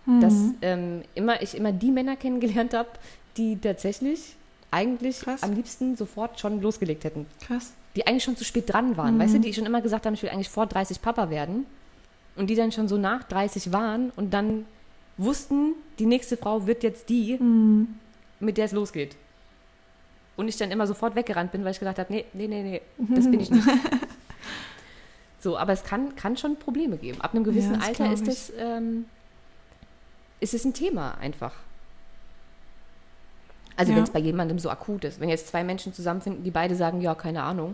Mhm. Dass ähm, immer, ich immer die Männer kennengelernt habe, die tatsächlich eigentlich Krass. am liebsten sofort schon losgelegt hätten. Krass. Die eigentlich schon zu spät dran waren. Mhm. Weißt du, die schon immer gesagt haben, ich will eigentlich vor 30 Papa werden. Und die dann schon so nach 30 waren und dann wussten, die nächste Frau wird jetzt die, mhm. mit der es losgeht. Und ich dann immer sofort weggerannt bin, weil ich gedacht habe, nee, nee, nee, nee, das bin ich nicht. So, aber es kann, kann schon Probleme geben. Ab einem gewissen ja, Alter ist es, ähm, ist es ein Thema einfach. Also ja. wenn es bei jemandem so akut ist. Wenn jetzt zwei Menschen zusammenfinden, die beide sagen, ja, keine Ahnung,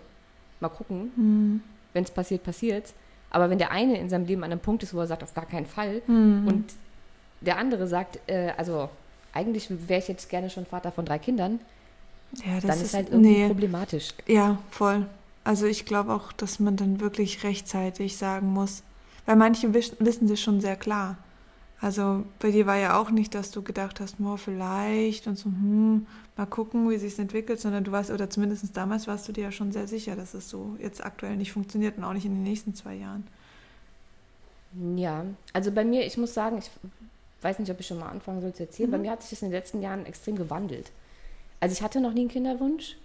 mal gucken. Mhm. Wenn es passiert, passiert. Aber wenn der eine in seinem Leben an einem Punkt ist, wo er sagt, auf gar keinen Fall, mhm. und der andere sagt, äh, also eigentlich wäre ich jetzt gerne schon Vater von drei Kindern, ja, dann ist, ist halt irgendwie nee. problematisch. Ja, voll. Also ich glaube auch, dass man dann wirklich rechtzeitig sagen muss, weil manche wissen das schon sehr klar. Also bei dir war ja auch nicht, dass du gedacht hast, oh, vielleicht und so, hm, mal gucken, wie sich es entwickelt, sondern du warst, oder zumindest damals warst du dir ja schon sehr sicher, dass es so jetzt aktuell nicht funktioniert und auch nicht in den nächsten zwei Jahren. Ja, also bei mir, ich muss sagen, ich weiß nicht, ob ich schon mal anfangen soll zu erzählen, mhm. bei mir hat sich das in den letzten Jahren extrem gewandelt. Also ich hatte noch nie einen Kinderwunsch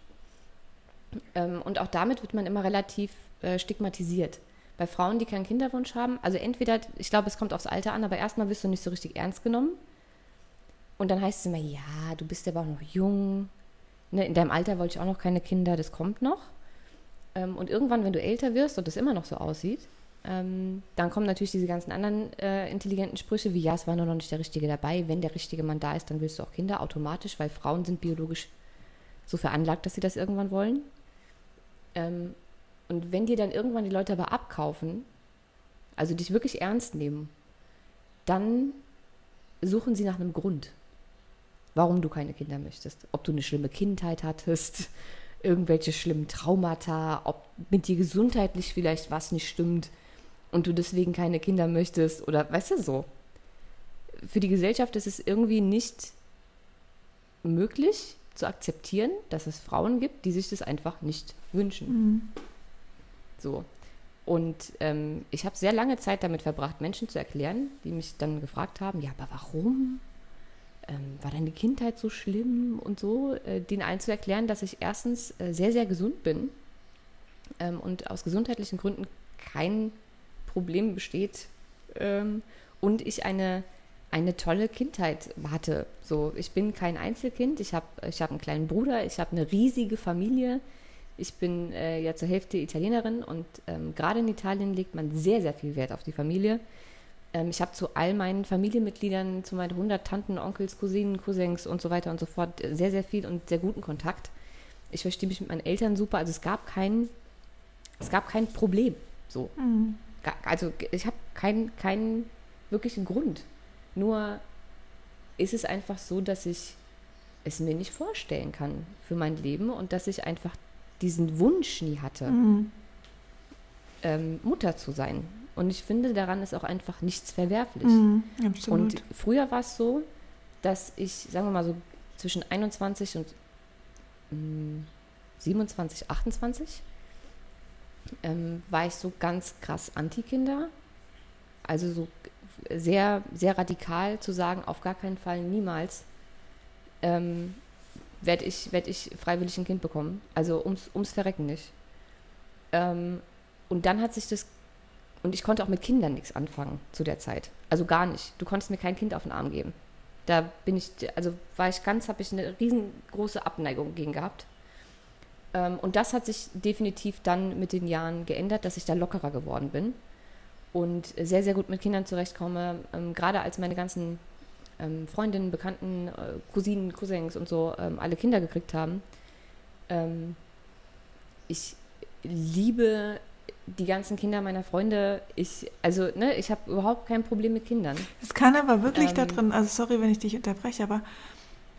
ähm, und auch damit wird man immer relativ äh, stigmatisiert bei Frauen, die keinen Kinderwunsch haben, also entweder, ich glaube, es kommt aufs Alter an, aber erstmal wirst du nicht so richtig ernst genommen. Und dann heißt es immer, ja, du bist aber auch noch jung. Ne, in deinem Alter wollte ich auch noch keine Kinder, das kommt noch. Ähm, und irgendwann, wenn du älter wirst und das immer noch so aussieht, ähm, dann kommen natürlich diese ganzen anderen äh, intelligenten Sprüche, wie ja, es war nur noch nicht der Richtige dabei. Wenn der richtige Mann da ist, dann willst du auch Kinder automatisch, weil Frauen sind biologisch so veranlagt, dass sie das irgendwann wollen. Ähm, und wenn dir dann irgendwann die Leute aber abkaufen, also dich wirklich ernst nehmen, dann suchen sie nach einem Grund, warum du keine Kinder möchtest. Ob du eine schlimme Kindheit hattest, irgendwelche schlimmen Traumata, ob mit dir gesundheitlich vielleicht was nicht stimmt und du deswegen keine Kinder möchtest oder weißt du so. Für die Gesellschaft ist es irgendwie nicht möglich zu akzeptieren, dass es Frauen gibt, die sich das einfach nicht wünschen. Mhm. So. Und ähm, ich habe sehr lange Zeit damit verbracht, Menschen zu erklären, die mich dann gefragt haben, ja, aber warum? Ähm, war deine Kindheit so schlimm und so? Äh, denen allen zu erklären, dass ich erstens äh, sehr, sehr gesund bin ähm, und aus gesundheitlichen Gründen kein Problem besteht ähm, und ich eine, eine tolle Kindheit hatte. So, ich bin kein Einzelkind, ich habe ich hab einen kleinen Bruder, ich habe eine riesige Familie, ich bin äh, ja zur Hälfte Italienerin und ähm, gerade in Italien legt man sehr, sehr viel Wert auf die Familie. Ähm, ich habe zu all meinen Familienmitgliedern, zu meinen 100 Tanten, Onkels, Cousinen, Cousins und so weiter und so fort äh, sehr, sehr viel und sehr guten Kontakt. Ich verstehe mich mit meinen Eltern super. Also es gab kein, es gab kein Problem. So. Mhm. Also ich habe keinen kein wirklichen Grund. Nur ist es einfach so, dass ich es mir nicht vorstellen kann für mein Leben und dass ich einfach diesen Wunsch nie hatte, mhm. ähm, Mutter zu sein. Und ich finde, daran ist auch einfach nichts verwerflich. Mhm, und früher war es so, dass ich, sagen wir mal so, zwischen 21 und mh, 27, 28 ähm, war ich so ganz krass Anti-Kinder. Also so sehr, sehr radikal zu sagen, auf gar keinen Fall, niemals. Ähm, werde ich, werd ich freiwillig ein Kind bekommen. Also ums, ums Verrecken nicht. Ähm, und dann hat sich das, und ich konnte auch mit Kindern nichts anfangen zu der Zeit. Also gar nicht. Du konntest mir kein Kind auf den Arm geben. Da bin ich, also war ich ganz, habe ich eine riesengroße Abneigung gegen gehabt. Ähm, und das hat sich definitiv dann mit den Jahren geändert, dass ich da lockerer geworden bin und sehr, sehr gut mit Kindern zurechtkomme. Ähm, gerade als meine ganzen ähm, Freundinnen, Bekannten, äh, Cousinen, Cousins und so ähm, alle Kinder gekriegt haben. Ähm, ich liebe die ganzen Kinder meiner Freunde. Ich, also, ne, ich habe überhaupt kein Problem mit Kindern. Es kann aber wirklich da ähm, drin, also sorry, wenn ich dich unterbreche, aber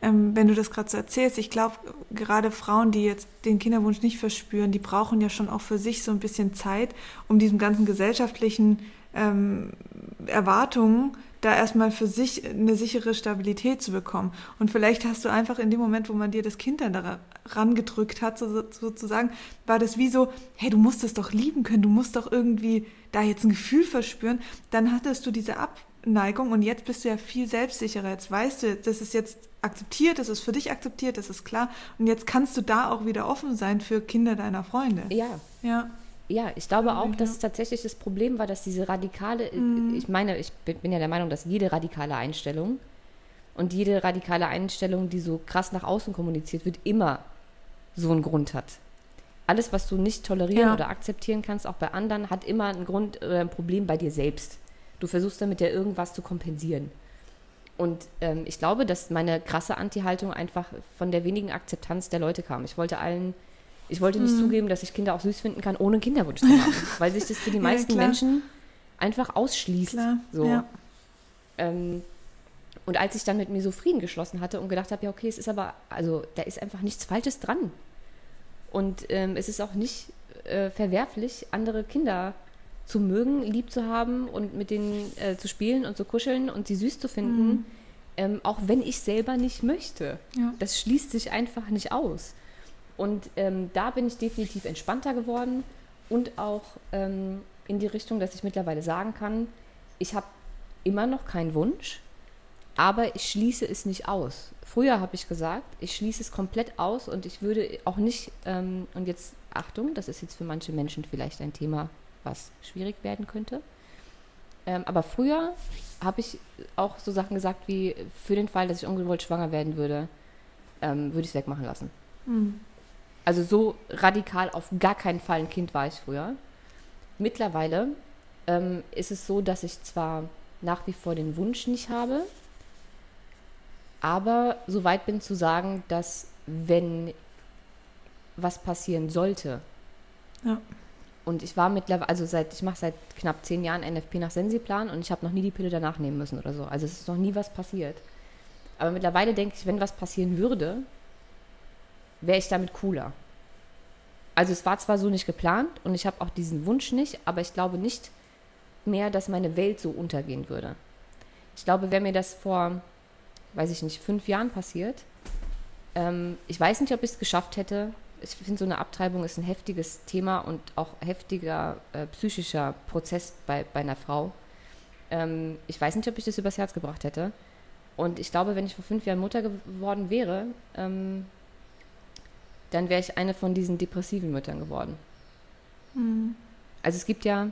ähm, wenn du das gerade so erzählst, ich glaube, gerade Frauen, die jetzt den Kinderwunsch nicht verspüren, die brauchen ja schon auch für sich so ein bisschen Zeit, um diesem ganzen gesellschaftlichen ähm, Erwartungen da erstmal für sich eine sichere Stabilität zu bekommen. Und vielleicht hast du einfach in dem Moment, wo man dir das Kind dann da rangedrückt hat, so, sozusagen, war das wie so, hey, du musst es doch lieben können, du musst doch irgendwie da jetzt ein Gefühl verspüren. Dann hattest du diese Abneigung und jetzt bist du ja viel selbstsicherer. Jetzt weißt du, das ist jetzt akzeptiert, das ist für dich akzeptiert, das ist klar. Und jetzt kannst du da auch wieder offen sein für Kinder deiner Freunde. Ja. Ja. Ja, ich glaube auch, dass es tatsächlich das Problem war, dass diese radikale, mhm. ich meine, ich bin ja der Meinung, dass jede radikale Einstellung und jede radikale Einstellung, die so krass nach außen kommuniziert wird, immer so einen Grund hat. alles, was du nicht tolerieren ja. oder akzeptieren kannst, auch bei anderen, hat immer einen Grund oder ein Problem bei dir selbst. Du versuchst damit ja irgendwas zu kompensieren. Und ähm, ich glaube, dass meine krasse Anti-Haltung einfach von der wenigen Akzeptanz der Leute kam. Ich wollte allen, ich wollte nicht mhm. zugeben, dass ich Kinder auch süß finden kann, ohne Kinderwunsch zu haben. weil sich das für die meisten ja, Menschen einfach ausschließt. Klar. So. Ja. Ähm, und als ich dann mit mir so Frieden geschlossen hatte und gedacht habe, ja, okay, es ist aber, also da ist einfach nichts Falsches dran. Und ähm, es ist auch nicht äh, verwerflich, andere Kinder zu mögen, lieb zu haben und mit denen äh, zu spielen und zu kuscheln und sie süß zu finden, mhm. ähm, auch wenn ich selber nicht möchte. Ja. Das schließt sich einfach nicht aus. Und ähm, da bin ich definitiv entspannter geworden und auch ähm, in die Richtung, dass ich mittlerweile sagen kann, ich habe immer noch keinen Wunsch, aber ich schließe es nicht aus. Früher habe ich gesagt, ich schließe es komplett aus und ich würde auch nicht, ähm, und jetzt Achtung, das ist jetzt für manche Menschen vielleicht ein Thema, was schwierig werden könnte. Ähm, aber früher habe ich auch so Sachen gesagt wie, für den Fall, dass ich ungewollt schwanger werden würde, ähm, würde ich es wegmachen lassen. Mhm. Also so radikal auf gar keinen Fall ein Kind war ich früher. Mittlerweile ähm, ist es so, dass ich zwar nach wie vor den Wunsch nicht habe, aber so weit bin zu sagen, dass wenn was passieren sollte, ja. und ich war mittlerweile, also seit, ich mache seit knapp zehn Jahren NFP nach Sensiplan und ich habe noch nie die Pille danach nehmen müssen oder so. Also es ist noch nie was passiert. Aber mittlerweile denke ich, wenn was passieren würde, wäre ich damit cooler. Also es war zwar so nicht geplant und ich habe auch diesen Wunsch nicht, aber ich glaube nicht mehr, dass meine Welt so untergehen würde. Ich glaube, wäre mir das vor, weiß ich nicht, fünf Jahren passiert, ähm, ich weiß nicht, ob ich es geschafft hätte. Ich finde, so eine Abtreibung ist ein heftiges Thema und auch heftiger äh, psychischer Prozess bei, bei einer Frau. Ähm, ich weiß nicht, ob ich das übers Herz gebracht hätte. Und ich glaube, wenn ich vor fünf Jahren Mutter geworden wäre, ähm, dann wäre ich eine von diesen depressiven Müttern geworden. Mhm. Also es gibt ja,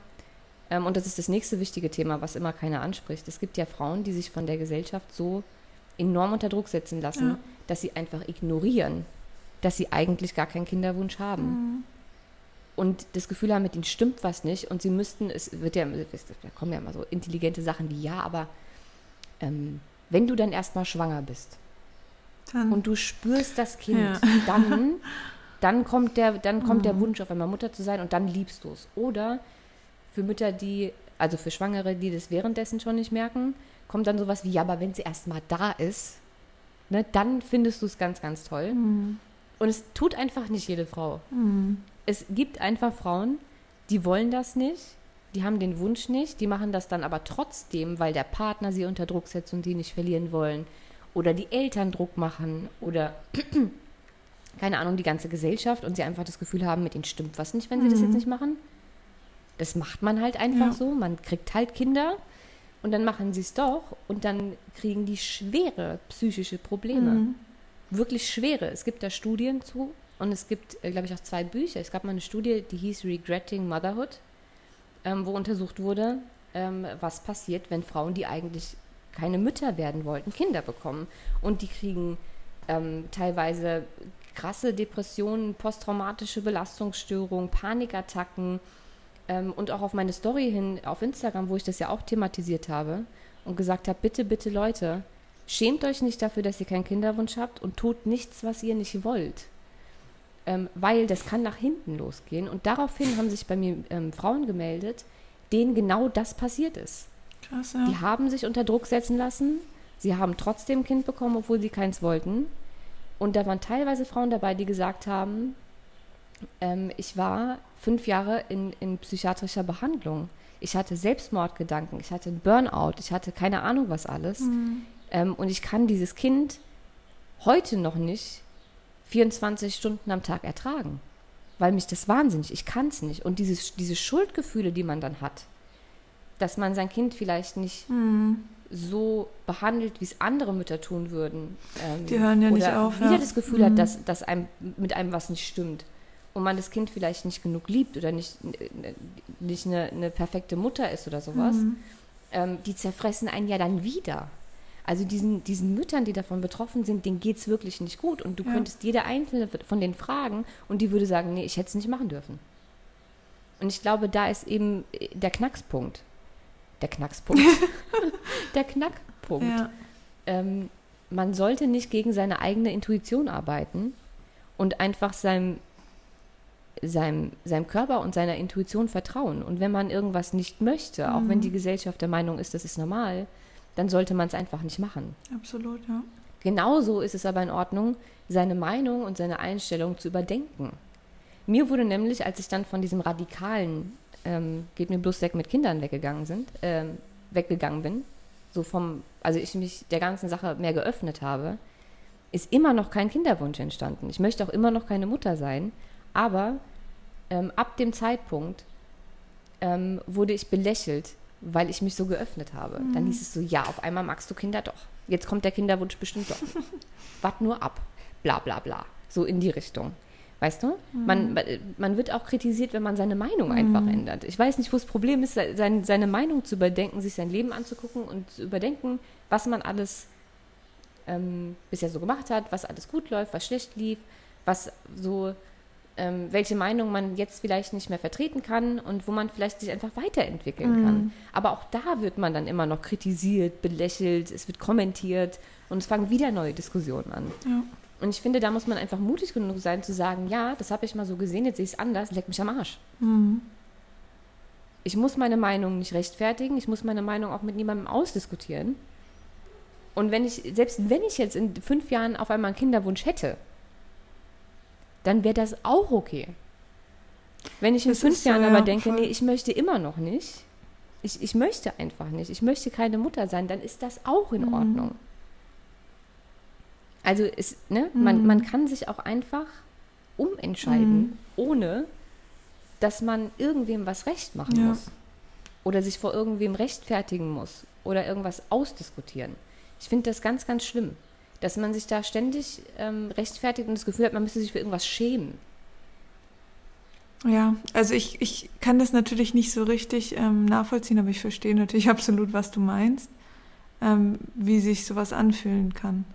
ähm, und das ist das nächste wichtige Thema, was immer keiner anspricht, es gibt ja Frauen, die sich von der Gesellschaft so enorm unter Druck setzen lassen, ja. dass sie einfach ignorieren, dass sie eigentlich gar keinen Kinderwunsch haben. Mhm. Und das Gefühl haben, mit ihnen stimmt was nicht und sie müssten, es wird ja, da kommen ja immer so intelligente Sachen wie, ja, aber ähm, wenn du dann erstmal schwanger bist, dann. und du spürst das Kind, ja. dann, dann kommt, der, dann kommt mhm. der Wunsch, auf einmal Mutter zu sein und dann liebst du es. Oder für Mütter, die, also für Schwangere, die das währenddessen schon nicht merken, kommt dann sowas wie, ja, aber wenn sie erst mal da ist, ne, dann findest du es ganz, ganz toll. Mhm. Und es tut einfach nicht jede Frau. Mhm. Es gibt einfach Frauen, die wollen das nicht, die haben den Wunsch nicht, die machen das dann aber trotzdem, weil der Partner sie unter Druck setzt und die nicht verlieren wollen oder die Eltern Druck machen oder keine Ahnung, die ganze Gesellschaft und sie einfach das Gefühl haben, mit ihnen stimmt was nicht, wenn sie mhm. das jetzt mhm. nicht machen. Das macht man halt einfach ja. so. Man kriegt halt Kinder und dann machen sie es doch und dann kriegen die schwere psychische Probleme. Mhm. Wirklich schwere. Es gibt da Studien zu und es gibt, äh, glaube ich, auch zwei Bücher. Es gab mal eine Studie, die hieß Regretting Motherhood, ähm, wo untersucht wurde, ähm, was passiert, wenn Frauen, die eigentlich keine Mütter werden wollten, Kinder bekommen. Und die kriegen ähm, teilweise krasse Depressionen, posttraumatische Belastungsstörungen, Panikattacken ähm, und auch auf meine Story hin auf Instagram, wo ich das ja auch thematisiert habe und gesagt habe, bitte, bitte Leute, schämt euch nicht dafür, dass ihr keinen Kinderwunsch habt und tut nichts, was ihr nicht wollt. Ähm, weil das kann nach hinten losgehen. Und daraufhin haben sich bei mir ähm, Frauen gemeldet, denen genau das passiert ist. Krass, ja. Die haben sich unter Druck setzen lassen. Sie haben trotzdem ein Kind bekommen, obwohl sie keins wollten. Und da waren teilweise Frauen dabei, die gesagt haben, ähm, ich war fünf Jahre in, in psychiatrischer Behandlung. Ich hatte Selbstmordgedanken, ich hatte Burnout, ich hatte keine Ahnung was alles. Mhm. Ähm, und ich kann dieses Kind heute noch nicht 24 Stunden am Tag ertragen, weil mich das wahnsinnig, ich kann es nicht. Und dieses, diese Schuldgefühle, die man dann hat, dass man sein Kind vielleicht nicht mhm. so behandelt, wie es andere Mütter tun würden. Ähm, Die hören ja nicht auf. Wieder ja. das Gefühl mhm. hat, dass, dass einem mit einem was nicht stimmt und man das Kind vielleicht nicht genug liebt oder nicht, nicht eine, eine perfekte Mutter ist oder sowas, mhm. ähm, die zerfressen einen ja dann wieder. Also diesen, diesen Müttern, die davon betroffen sind, denen geht es wirklich nicht gut. Und du ja. könntest jede einzelne von denen fragen und die würde sagen, nee, ich hätte es nicht machen dürfen. Und ich glaube, da ist eben äh, der Knackspunkt. Der Knackspunkt. der Knackpunkt. Ja. Ähm, man sollte nicht gegen seine eigene Intuition arbeiten und einfach seinem, seinem, seinem Körper und seiner Intuition vertrauen. Und wenn man irgendwas nicht möchte, mhm. auch wenn mhm. die Gesellschaft der Meinung ist, das ist normal, dann sollte man es einfach nicht machen. Absolut, ja. Genauso ist es aber in Ordnung, seine Meinung und seine Einstellung zu überdenken. Mir wurde nämlich, als ich dann von diesem radikalen ähm, geht mir bloß weg mit Kindern weggegangen sind, ähm, weggegangen bin, so vom, also ich mich der ganzen Sache mehr geöffnet habe, ist immer noch kein Kinderwunsch entstanden. Ich möchte auch immer noch keine Mutter sein, aber ähm, ab dem Zeitpunkt ähm, wurde ich belächelt, weil ich mich so geöffnet habe. Mhm. Dann hieß es so, ja, auf einmal magst du Kinder doch. Jetzt kommt der Kinderwunsch bestimmt doch. Wart nur ab. Bla bla bla. So in die Richtung. Weißt du? Mhm. Man, man wird auch kritisiert, wenn man seine Meinung mhm. einfach ändert. Ich weiß nicht, wo das Problem ist, seine, seine Meinung zu überdenken, sich sein Leben anzugucken und zu überdenken, was man alles ähm, bisher so gemacht hat, was alles gut läuft, was schlecht lief, was so, ähm, welche Meinung man jetzt vielleicht nicht mehr vertreten kann und wo man vielleicht sich einfach weiterentwickeln mhm. kann. Aber auch da wird man dann immer noch kritisiert, belächelt, es wird kommentiert und es fangen wieder neue Diskussionen an. Ja. Und ich finde, da muss man einfach mutig genug sein, zu sagen, ja, das habe ich mal so gesehen, jetzt sehe ich es anders, leck mich am Arsch. Mhm. Ich muss meine Meinung nicht rechtfertigen, ich muss meine Meinung auch mit niemandem ausdiskutieren. Und wenn ich, selbst wenn ich jetzt in fünf Jahren auf einmal einen Kinderwunsch hätte, dann wäre das auch okay. Wenn ich in das fünf Jahren so, aber ja, denke, voll. nee, ich möchte immer noch nicht, ich, ich möchte einfach nicht, ich möchte keine Mutter sein, dann ist das auch in mhm. Ordnung. Also es, ne, mhm. man, man kann sich auch einfach umentscheiden, mhm. ohne dass man irgendwem was recht machen ja. muss. Oder sich vor irgendwem rechtfertigen muss oder irgendwas ausdiskutieren. Ich finde das ganz, ganz schlimm, dass man sich da ständig ähm, rechtfertigt und das Gefühl hat, man müsste sich für irgendwas schämen. Ja, also ich, ich kann das natürlich nicht so richtig ähm, nachvollziehen, aber ich verstehe natürlich absolut, was du meinst, ähm, wie sich sowas anfühlen kann.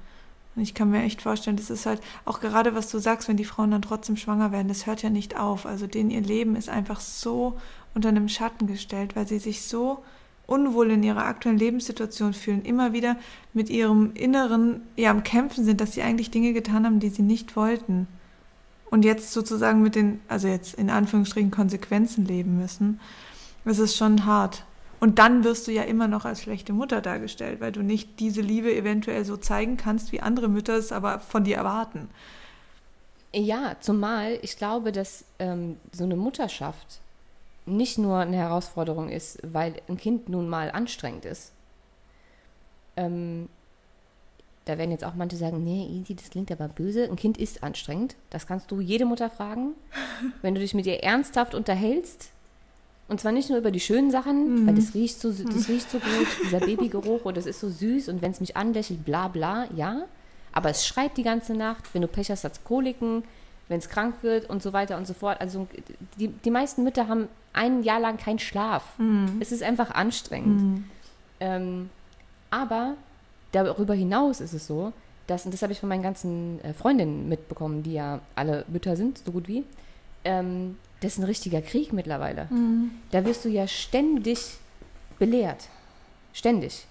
Und ich kann mir echt vorstellen, das ist halt auch gerade, was du sagst, wenn die Frauen dann trotzdem schwanger werden, das hört ja nicht auf. Also denen ihr Leben ist einfach so unter einem Schatten gestellt, weil sie sich so unwohl in ihrer aktuellen Lebenssituation fühlen, immer wieder mit ihrem Inneren ja am Kämpfen sind, dass sie eigentlich Dinge getan haben, die sie nicht wollten. Und jetzt sozusagen mit den, also jetzt in Anführungsstrichen Konsequenzen leben müssen. Es ist schon hart. Und dann wirst du ja immer noch als schlechte Mutter dargestellt, weil du nicht diese Liebe eventuell so zeigen kannst, wie andere Mütter es aber von dir erwarten. Ja, zumal ich glaube, dass ähm, so eine Mutterschaft nicht nur eine Herausforderung ist, weil ein Kind nun mal anstrengend ist. Ähm, da werden jetzt auch manche sagen, nee, Easy, das klingt aber böse. Ein Kind ist anstrengend. Das kannst du jede Mutter fragen. Wenn du dich mit ihr ernsthaft unterhältst, und zwar nicht nur über die schönen Sachen, mhm. weil das riecht so, das riecht so gut, dieser Babygeruch und das ist so süß und wenn es mich anlächelt, bla bla, ja. Aber es schreit die ganze Nacht, wenn du Pech hast, hat es Koliken, wenn es krank wird und so weiter und so fort. Also die, die meisten Mütter haben ein Jahr lang keinen Schlaf. Mhm. Es ist einfach anstrengend. Mhm. Ähm, aber darüber hinaus ist es so, dass, und das habe ich von meinen ganzen äh, Freundinnen mitbekommen, die ja alle Mütter sind, so gut wie, ähm, das ist ein richtiger Krieg mittlerweile. Mhm. Da wirst du ja ständig belehrt. Ständig.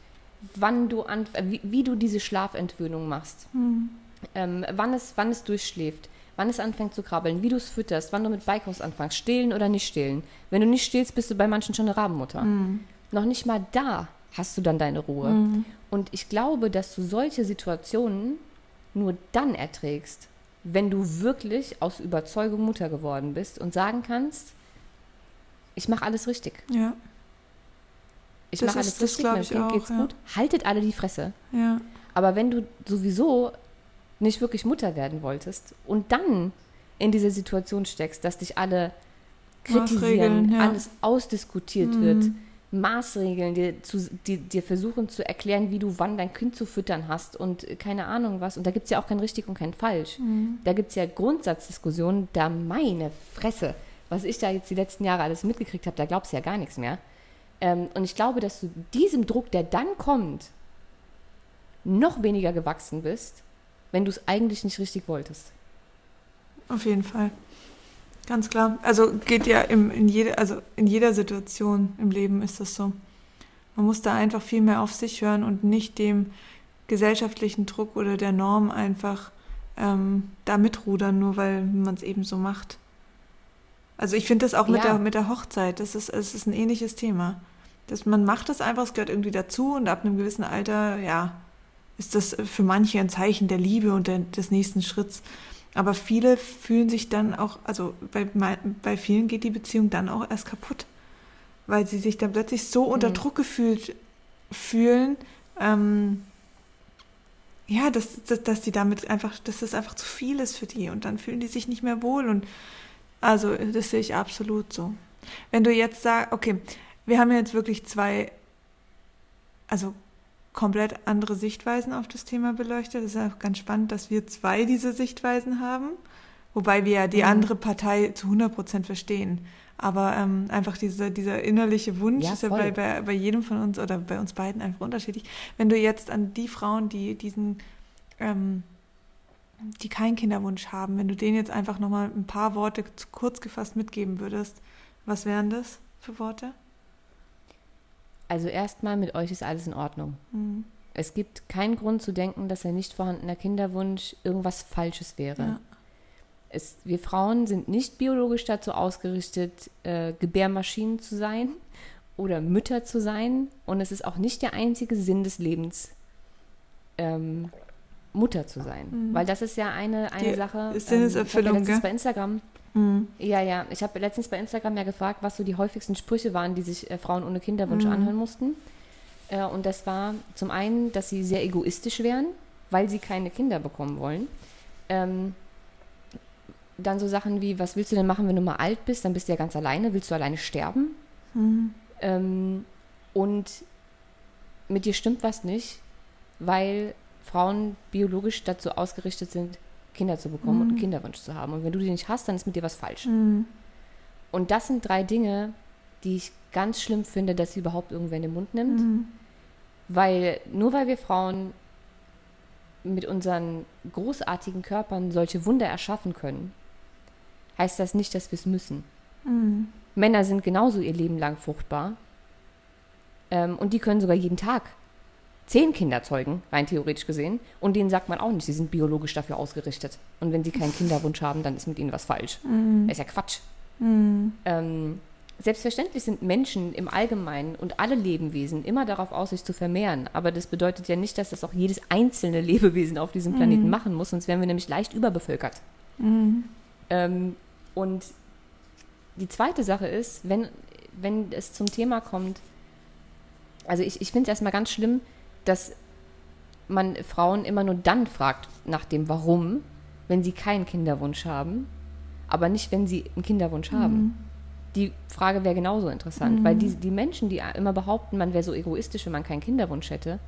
Wann du an, wie, wie du diese Schlafentwöhnung machst. Mhm. Ähm, wann, es, wann es durchschläft. Wann es anfängt zu krabbeln, wie du es fütterst, wann du mit Beikos anfängst, stehlen oder nicht stehlen. Wenn du nicht stehlst, bist du bei manchen schon eine Rabenmutter. Mhm. Noch nicht mal da hast du dann deine Ruhe. Mhm. Und ich glaube, dass du solche Situationen nur dann erträgst, wenn du wirklich aus Überzeugung Mutter geworden bist und sagen kannst, ich mache alles richtig. Ja. Ich mache alles richtig, meinem Kind auch, geht's ja. gut. Haltet alle die Fresse. Ja. Aber wenn du sowieso nicht wirklich Mutter werden wolltest und dann in dieser Situation steckst, dass dich alle kritisieren, ja. alles ausdiskutiert mhm. wird, Maßregeln, dir, zu, dir, dir, versuchen zu erklären, wie du wann dein Kind zu füttern hast und keine Ahnung was. Und da gibt es ja auch kein richtig und kein falsch. Mhm. Da gibt es ja Grundsatzdiskussionen, da meine Fresse, was ich da jetzt die letzten Jahre alles mitgekriegt habe, da glaubst du ja gar nichts mehr. Ähm, und ich glaube, dass du diesem Druck, der dann kommt, noch weniger gewachsen bist, wenn du es eigentlich nicht richtig wolltest. Auf jeden Fall. Ganz klar. Also geht ja im, in, jede, also in jeder Situation im Leben ist das so. Man muss da einfach viel mehr auf sich hören und nicht dem gesellschaftlichen Druck oder der Norm einfach ähm, da mitrudern, nur weil man es eben so macht. Also ich finde das auch mit, ja. der, mit der Hochzeit, das ist, das ist ein ähnliches Thema. Das, man macht das einfach, es gehört irgendwie dazu und ab einem gewissen Alter, ja, ist das für manche ein Zeichen der Liebe und der, des nächsten Schritts. Aber viele fühlen sich dann auch, also bei, bei vielen geht die Beziehung dann auch erst kaputt, weil sie sich dann plötzlich so unter mhm. Druck gefühlt fühlen, ähm, ja, dass, dass, dass die damit einfach, dass das einfach zu viel ist für die und dann fühlen die sich nicht mehr wohl und also das sehe ich absolut so. Wenn du jetzt sagst, okay, wir haben jetzt wirklich zwei, also komplett andere Sichtweisen auf das Thema beleuchtet. Es ist auch ganz spannend, dass wir zwei diese Sichtweisen haben, wobei wir ja die mhm. andere Partei zu 100 Prozent verstehen. Aber ähm, einfach diese, dieser innerliche Wunsch ja, ist ja bei, bei, bei jedem von uns oder bei uns beiden einfach unterschiedlich. Wenn du jetzt an die Frauen, die diesen, ähm, die keinen Kinderwunsch haben, wenn du denen jetzt einfach nochmal ein paar Worte kurz gefasst mitgeben würdest, was wären das für Worte? Also erstmal mit euch ist alles in Ordnung. Mhm. Es gibt keinen Grund zu denken, dass ein nicht vorhandener Kinderwunsch irgendwas Falsches wäre. Ja. Es, wir Frauen sind nicht biologisch dazu ausgerichtet, äh, Gebärmaschinen zu sein oder Mütter zu sein. Und es ist auch nicht der einzige Sinn des Lebens, ähm, Mutter zu sein. Mhm. Weil das ist ja eine, eine Die Sache. Sinneserfüllung, ähm, ich ja bei Instagram Mhm. Ja, ja. Ich habe letztens bei Instagram ja gefragt, was so die häufigsten Sprüche waren, die sich äh, Frauen ohne Kinderwunsch mhm. anhören mussten. Äh, und das war zum einen, dass sie sehr egoistisch wären, weil sie keine Kinder bekommen wollen. Ähm, dann so Sachen wie, was willst du denn machen, wenn du mal alt bist? Dann bist du ja ganz alleine. Willst du alleine sterben? Mhm. Ähm, und mit dir stimmt was nicht, weil Frauen biologisch dazu ausgerichtet sind, Kinder zu bekommen mhm. und einen Kinderwunsch zu haben. Und wenn du die nicht hast, dann ist mit dir was falsch. Mhm. Und das sind drei Dinge, die ich ganz schlimm finde, dass sie überhaupt irgendwer in den Mund nimmt. Mhm. Weil nur weil wir Frauen mit unseren großartigen Körpern solche Wunder erschaffen können, heißt das nicht, dass wir es müssen. Mhm. Männer sind genauso ihr Leben lang fruchtbar. Ähm, und die können sogar jeden Tag zehn Kinder zeugen, rein theoretisch gesehen. Und denen sagt man auch nicht, sie sind biologisch dafür ausgerichtet. Und wenn sie keinen Kinderwunsch haben, dann ist mit ihnen was falsch. Mhm. Das ist ja Quatsch. Mhm. Ähm, selbstverständlich sind Menschen im Allgemeinen und alle Lebewesen immer darauf aus, sich zu vermehren. Aber das bedeutet ja nicht, dass das auch jedes einzelne Lebewesen auf diesem Planeten mhm. machen muss, sonst wären wir nämlich leicht überbevölkert. Mhm. Ähm, und die zweite Sache ist, wenn, wenn es zum Thema kommt, also ich, ich finde es erstmal ganz schlimm, dass man Frauen immer nur dann fragt nach dem Warum, wenn sie keinen Kinderwunsch haben, aber nicht, wenn sie einen Kinderwunsch mhm. haben. Die Frage wäre genauso interessant, mhm. weil die, die Menschen, die immer behaupten, man wäre so egoistisch, wenn man keinen Kinderwunsch hätte,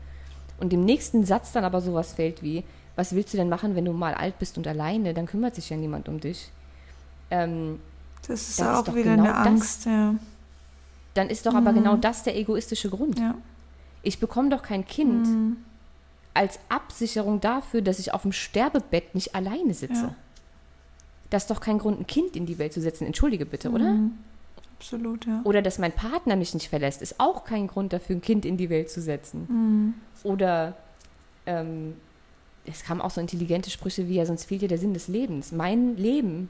und im nächsten Satz dann aber sowas fällt wie, was willst du denn machen, wenn du mal alt bist und alleine, dann kümmert sich ja niemand um dich. Ähm, das ist auch ist wieder genau eine Angst, das, ja. Dann ist doch mhm. aber genau das der egoistische Grund. Ja ich bekomme doch kein Kind mhm. als Absicherung dafür, dass ich auf dem Sterbebett nicht alleine sitze. Ja. Das ist doch kein Grund, ein Kind in die Welt zu setzen. Entschuldige bitte, mhm. oder? Absolut, ja. Oder dass mein Partner mich nicht verlässt, ist auch kein Grund dafür, ein Kind in die Welt zu setzen. Mhm. Oder ähm, es kamen auch so intelligente Sprüche wie, ja, sonst fehlt dir der Sinn des Lebens. Mein Leben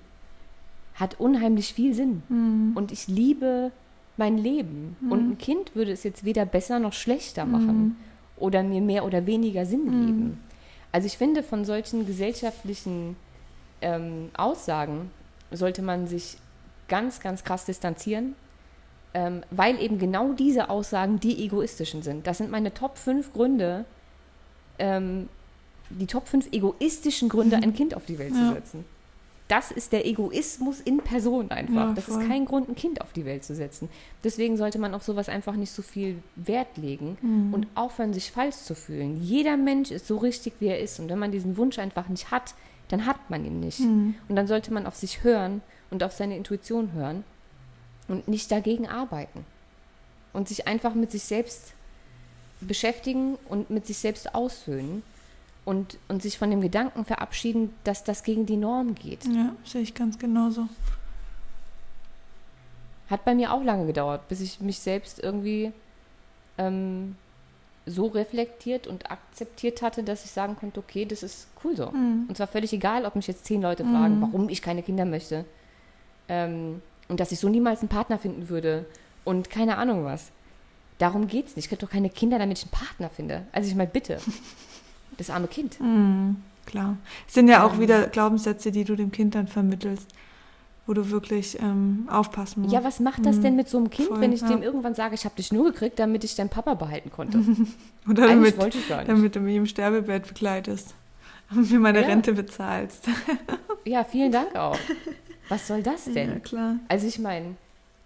hat unheimlich viel Sinn. Mhm. Und ich liebe mein Leben. Mhm. Und ein Kind würde es jetzt weder besser noch schlechter machen mhm. oder mir mehr oder weniger Sinn mhm. geben. Also ich finde, von solchen gesellschaftlichen ähm, Aussagen sollte man sich ganz, ganz krass distanzieren, ähm, weil eben genau diese Aussagen die egoistischen sind. Das sind meine Top 5 Gründe, ähm, die Top 5 egoistischen Gründe, ein Kind auf die Welt ja. zu setzen das ist der Egoismus in Person einfach. Ja, das ist kein Grund, ein Kind auf die Welt zu setzen. Deswegen sollte man auf sowas einfach nicht so viel Wert legen mhm. und aufhören, sich falsch zu fühlen. Jeder Mensch ist so richtig, wie er ist. Und wenn man diesen Wunsch einfach nicht hat, dann hat man ihn nicht. Mhm. Und dann sollte man auf sich hören und auf seine Intuition hören und nicht dagegen arbeiten. Und sich einfach mit sich selbst beschäftigen und mit sich selbst aussöhnen und, und sich von dem Gedanken verabschieden, dass das gegen die Norm geht. Ja, sehe ich ganz genauso. Hat bei mir auch lange gedauert, bis ich mich selbst irgendwie ähm, so reflektiert und akzeptiert hatte, dass ich sagen konnte, okay, das ist cool so. Mhm. Und zwar völlig egal, ob mich jetzt zehn Leute fragen, mhm. warum ich keine Kinder möchte. Ähm, und dass ich so niemals einen Partner finden würde. Und keine Ahnung was. Darum geht es nicht. Ich kriege doch keine Kinder, damit ich einen Partner finde. Also ich meine, bitte. Das arme Kind. Mhm, klar. Es sind ja auch wieder Glaubenssätze, die du dem Kind dann vermittelst wo du wirklich ähm, aufpassen musst. Ja, was macht das denn mit so einem Kind, Voll, wenn ich ja. dem irgendwann sage, ich habe dich nur gekriegt, damit ich deinen Papa behalten konnte? Oder damit, wollte ich gar nicht. damit du mich im Sterbebett begleitest und mir meine ja. Rente bezahlst. ja, vielen Dank auch. Was soll das denn? Ja, klar. Also ich meine,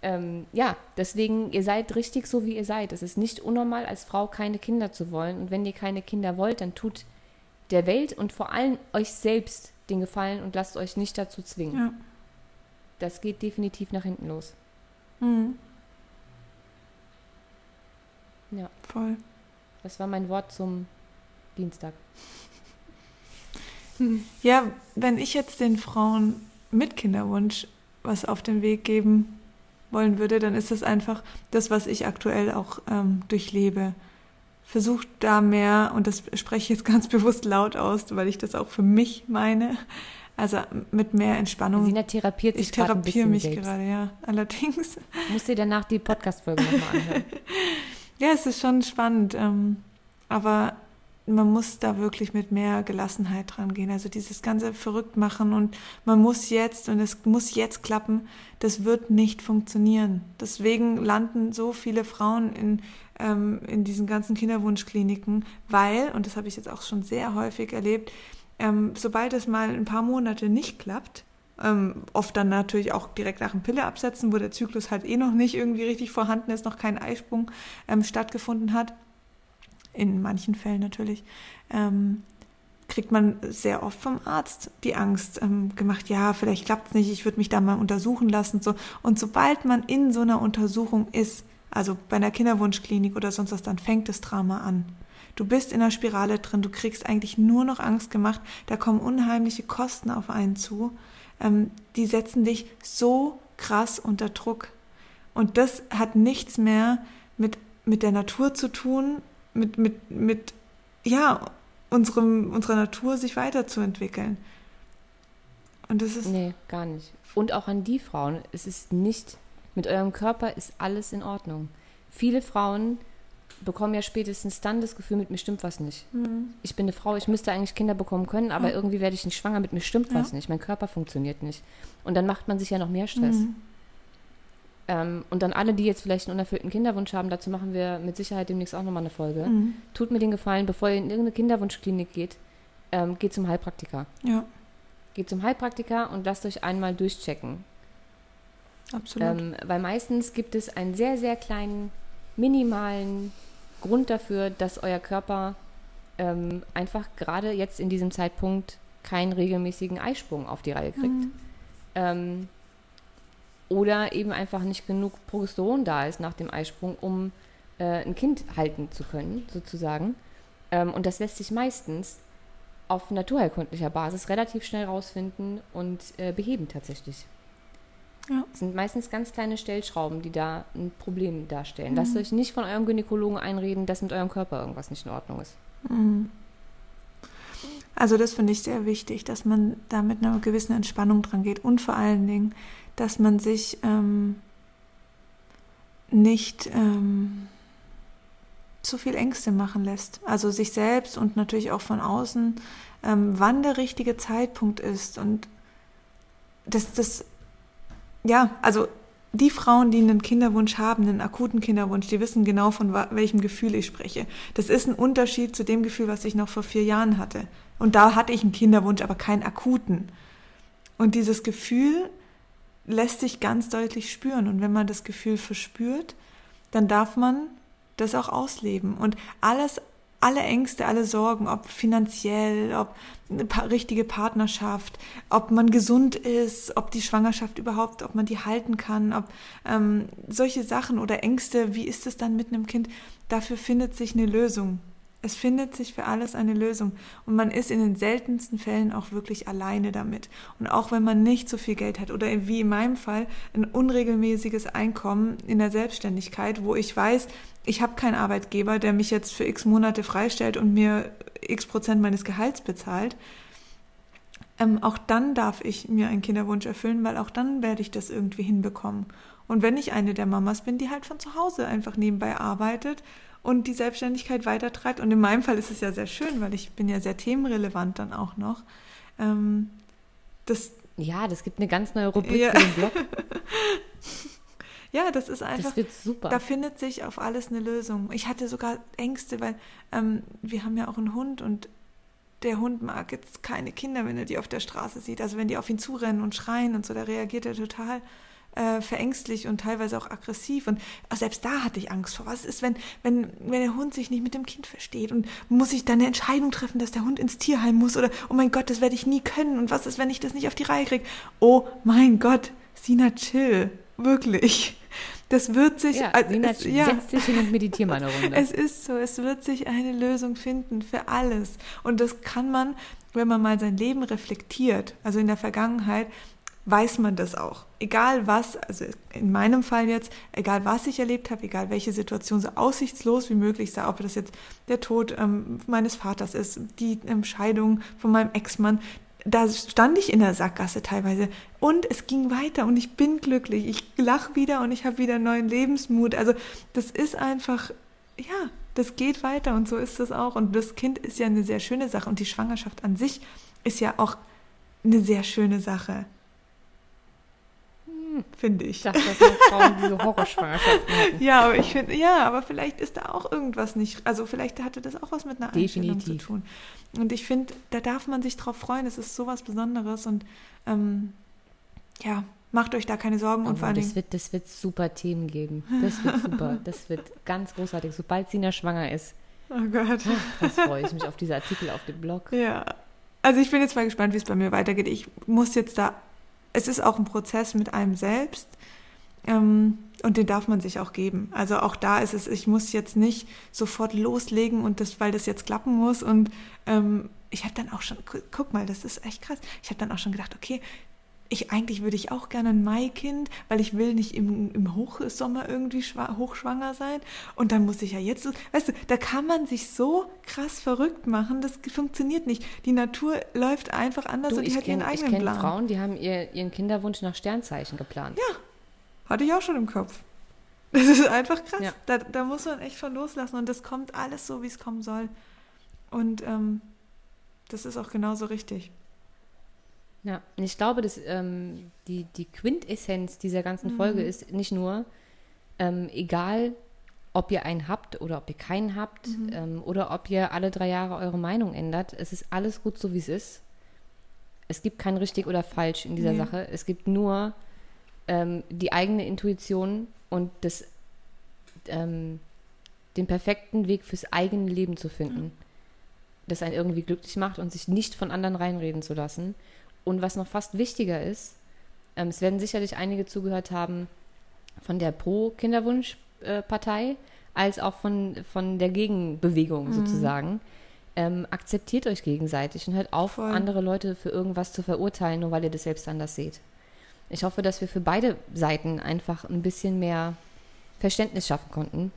ähm, ja, deswegen, ihr seid richtig so, wie ihr seid. Es ist nicht unnormal, als Frau keine Kinder zu wollen. Und wenn ihr keine Kinder wollt, dann tut der Welt und vor allem euch selbst den Gefallen und lasst euch nicht dazu zwingen. Ja das geht definitiv nach hinten los. Mhm. Ja. Voll. Das war mein Wort zum Dienstag. Ja, wenn ich jetzt den Frauen mit Kinderwunsch was auf den Weg geben wollen würde, dann ist das einfach das, was ich aktuell auch ähm, durchlebe. Versucht da mehr, und das spreche ich jetzt ganz bewusst laut aus, weil ich das auch für mich meine, also mit mehr Entspannung. Sina therapiert sich Ich therapiere mich selbst. gerade, ja. Allerdings. Musst dir danach die Podcast-Folge nochmal anhören. ja, es ist schon spannend. Ähm, aber man muss da wirklich mit mehr Gelassenheit dran gehen. Also dieses ganze verrückt machen und man muss jetzt und es muss jetzt klappen, das wird nicht funktionieren. Deswegen landen so viele Frauen in, ähm, in diesen ganzen Kinderwunschkliniken, weil, und das habe ich jetzt auch schon sehr häufig erlebt, ähm, sobald es mal ein paar Monate nicht klappt, ähm, oft dann natürlich auch direkt nach dem Pille absetzen, wo der Zyklus halt eh noch nicht irgendwie richtig vorhanden ist, noch kein Eisprung ähm, stattgefunden hat, in manchen Fällen natürlich, ähm, kriegt man sehr oft vom Arzt die Angst ähm, gemacht, ja, vielleicht klappt es nicht, ich würde mich da mal untersuchen lassen. So. Und sobald man in so einer Untersuchung ist, also bei einer Kinderwunschklinik oder sonst was, dann fängt das Drama an. Du bist in der Spirale drin, du kriegst eigentlich nur noch Angst gemacht, da kommen unheimliche Kosten auf einen zu. Ähm, die setzen dich so krass unter Druck. Und das hat nichts mehr mit, mit der Natur zu tun, mit, mit, mit ja, unserem, unserer Natur sich weiterzuentwickeln. Und das ist. Nee, gar nicht. Und auch an die Frauen, es ist nicht, mit eurem Körper ist alles in Ordnung. Viele Frauen bekomme ja spätestens dann das Gefühl, mit mir stimmt was nicht. Mhm. Ich bin eine Frau, ich müsste eigentlich Kinder bekommen können, aber ja. irgendwie werde ich nicht schwanger, mit mir stimmt ja. was nicht, mein Körper funktioniert nicht. Und dann macht man sich ja noch mehr Stress. Mhm. Ähm, und dann alle, die jetzt vielleicht einen unerfüllten Kinderwunsch haben, dazu machen wir mit Sicherheit demnächst auch nochmal eine Folge. Mhm. Tut mir den Gefallen, bevor ihr in irgendeine Kinderwunschklinik geht, ähm, geht zum Heilpraktiker. Ja. Geht zum Heilpraktiker und lasst euch einmal durchchecken. Absolut. Ähm, weil meistens gibt es einen sehr, sehr kleinen, minimalen Grund dafür, dass euer Körper ähm, einfach gerade jetzt in diesem Zeitpunkt keinen regelmäßigen Eisprung auf die Reihe kriegt. Mhm. Ähm, oder eben einfach nicht genug Progesteron da ist nach dem Eisprung, um äh, ein Kind halten zu können, sozusagen. Ähm, und das lässt sich meistens auf naturheilkundlicher Basis relativ schnell rausfinden und äh, beheben tatsächlich. Ja. Das sind meistens ganz kleine Stellschrauben, die da ein Problem darstellen. Mhm. Lasst euch nicht von eurem Gynäkologen einreden, dass mit eurem Körper irgendwas nicht in Ordnung ist. Mhm. Also das finde ich sehr wichtig, dass man da mit einer gewissen Entspannung dran geht und vor allen Dingen, dass man sich ähm, nicht ähm, zu viel Ängste machen lässt. Also sich selbst und natürlich auch von außen, ähm, wann der richtige Zeitpunkt ist. Und das, das ja, also die Frauen, die einen Kinderwunsch haben, einen akuten Kinderwunsch, die wissen genau, von welchem Gefühl ich spreche. Das ist ein Unterschied zu dem Gefühl, was ich noch vor vier Jahren hatte. Und da hatte ich einen Kinderwunsch, aber keinen akuten. Und dieses Gefühl lässt sich ganz deutlich spüren. Und wenn man das Gefühl verspürt, dann darf man das auch ausleben. Und alles alle Ängste, alle Sorgen, ob finanziell, ob eine richtige Partnerschaft, ob man gesund ist, ob die Schwangerschaft überhaupt, ob man die halten kann, ob ähm, solche Sachen oder Ängste, wie ist es dann mit einem Kind, dafür findet sich eine Lösung. Es findet sich für alles eine Lösung und man ist in den seltensten Fällen auch wirklich alleine damit. Und auch wenn man nicht so viel Geld hat oder wie in meinem Fall ein unregelmäßiges Einkommen in der Selbstständigkeit, wo ich weiß, ich habe keinen Arbeitgeber, der mich jetzt für x Monate freistellt und mir x Prozent meines Gehalts bezahlt, ähm, auch dann darf ich mir einen Kinderwunsch erfüllen, weil auch dann werde ich das irgendwie hinbekommen. Und wenn ich eine der Mamas bin, die halt von zu Hause einfach nebenbei arbeitet und die Selbstständigkeit weitertreibt. Und in meinem Fall ist es ja sehr schön, weil ich bin ja sehr themenrelevant dann auch noch. Ähm, das, ja, das gibt eine ganz neue Rubrik ja. für den Blog. ja, das ist einfach. Das wird super. Da findet sich auf alles eine Lösung. Ich hatte sogar Ängste, weil ähm, wir haben ja auch einen Hund und der Hund mag jetzt keine Kinder, wenn er die auf der Straße sieht. Also wenn die auf ihn zurennen und schreien und so, da reagiert er total äh, verängstlich und teilweise auch aggressiv. Und selbst da hatte ich Angst vor. Was ist, wenn, wenn, wenn der Hund sich nicht mit dem Kind versteht und muss ich dann eine Entscheidung treffen, dass der Hund ins Tierheim muss oder oh mein Gott, das werde ich nie können und was ist, wenn ich das nicht auf die Reihe kriege? Oh mein Gott, Sina, chill. Wirklich. Das wird sich. Ja, äh, Sina, es, ja. setz dich hin und meditier mal eine Runde. Es ist so, es wird sich eine Lösung finden für alles. Und das kann man, wenn man mal sein Leben reflektiert, also in der Vergangenheit, weiß man das auch. Egal was, also in meinem Fall jetzt, egal was ich erlebt habe, egal welche Situation so aussichtslos wie möglich sei, ob das jetzt der Tod ähm, meines Vaters ist, die ähm, Scheidung von meinem Ex-Mann, da stand ich in der Sackgasse teilweise und es ging weiter und ich bin glücklich. Ich lache wieder und ich habe wieder neuen Lebensmut. Also das ist einfach, ja, das geht weiter und so ist es auch. Und das Kind ist ja eine sehr schöne Sache und die Schwangerschaft an sich ist ja auch eine sehr schöne Sache finde ich. Ich dachte, dass nur Frauen diese Horrorschwangerschaften hatten. Ja, aber ich finde, ja, aber vielleicht ist da auch irgendwas nicht, also vielleicht hatte das auch was mit einer Einstellung zu tun. Und ich finde, da darf man sich drauf freuen, es ist sowas Besonderes und ähm, ja, macht euch da keine Sorgen und vor allem. Das wird, das wird super Themen geben. Das wird super. das wird ganz großartig. Sobald Sina schwanger ist. Oh Gott. Das freue ich mich auf diese Artikel auf dem Blog. Ja. Also ich bin jetzt mal gespannt, wie es bei mir weitergeht. Ich muss jetzt da es ist auch ein Prozess mit einem selbst ähm, und den darf man sich auch geben. Also auch da ist es, ich muss jetzt nicht sofort loslegen und das, weil das jetzt klappen muss und ähm, ich habe dann auch schon, guck mal, das ist echt krass. Ich habe dann auch schon gedacht, okay, ich eigentlich würde ich auch gerne ein Maikind, weil ich will nicht im, im Hochsommer irgendwie hochschwanger sein. Und dann muss ich ja jetzt, weißt du, da kann man sich so krass verrückt machen, das funktioniert nicht. Die Natur läuft einfach anders du, und die hat kenn, ihren eigenen ich Plan. Frauen, die haben ihr, ihren Kinderwunsch nach Sternzeichen geplant. Ja, hatte ich auch schon im Kopf. Das ist einfach krass. Ja. Da, da muss man echt von loslassen und das kommt alles so, wie es kommen soll. Und ähm, das ist auch genauso richtig. Ja, und ich glaube, dass ähm, die, die Quintessenz dieser ganzen mhm. Folge ist nicht nur, ähm, egal ob ihr einen habt oder ob ihr keinen habt mhm. ähm, oder ob ihr alle drei Jahre eure Meinung ändert, es ist alles gut so, wie es ist. Es gibt kein richtig oder falsch in dieser nee. Sache. Es gibt nur ähm, die eigene Intuition und das, ähm, den perfekten Weg fürs eigene Leben zu finden, mhm. das einen irgendwie glücklich macht und sich nicht von anderen reinreden zu lassen. Und was noch fast wichtiger ist, ähm, es werden sicherlich einige zugehört haben von der Pro-Kinderwunsch-Partei, als auch von, von der Gegenbewegung mhm. sozusagen. Ähm, akzeptiert euch gegenseitig und hört auf, Voll. andere Leute für irgendwas zu verurteilen, nur weil ihr das selbst anders seht. Ich hoffe, dass wir für beide Seiten einfach ein bisschen mehr Verständnis schaffen konnten,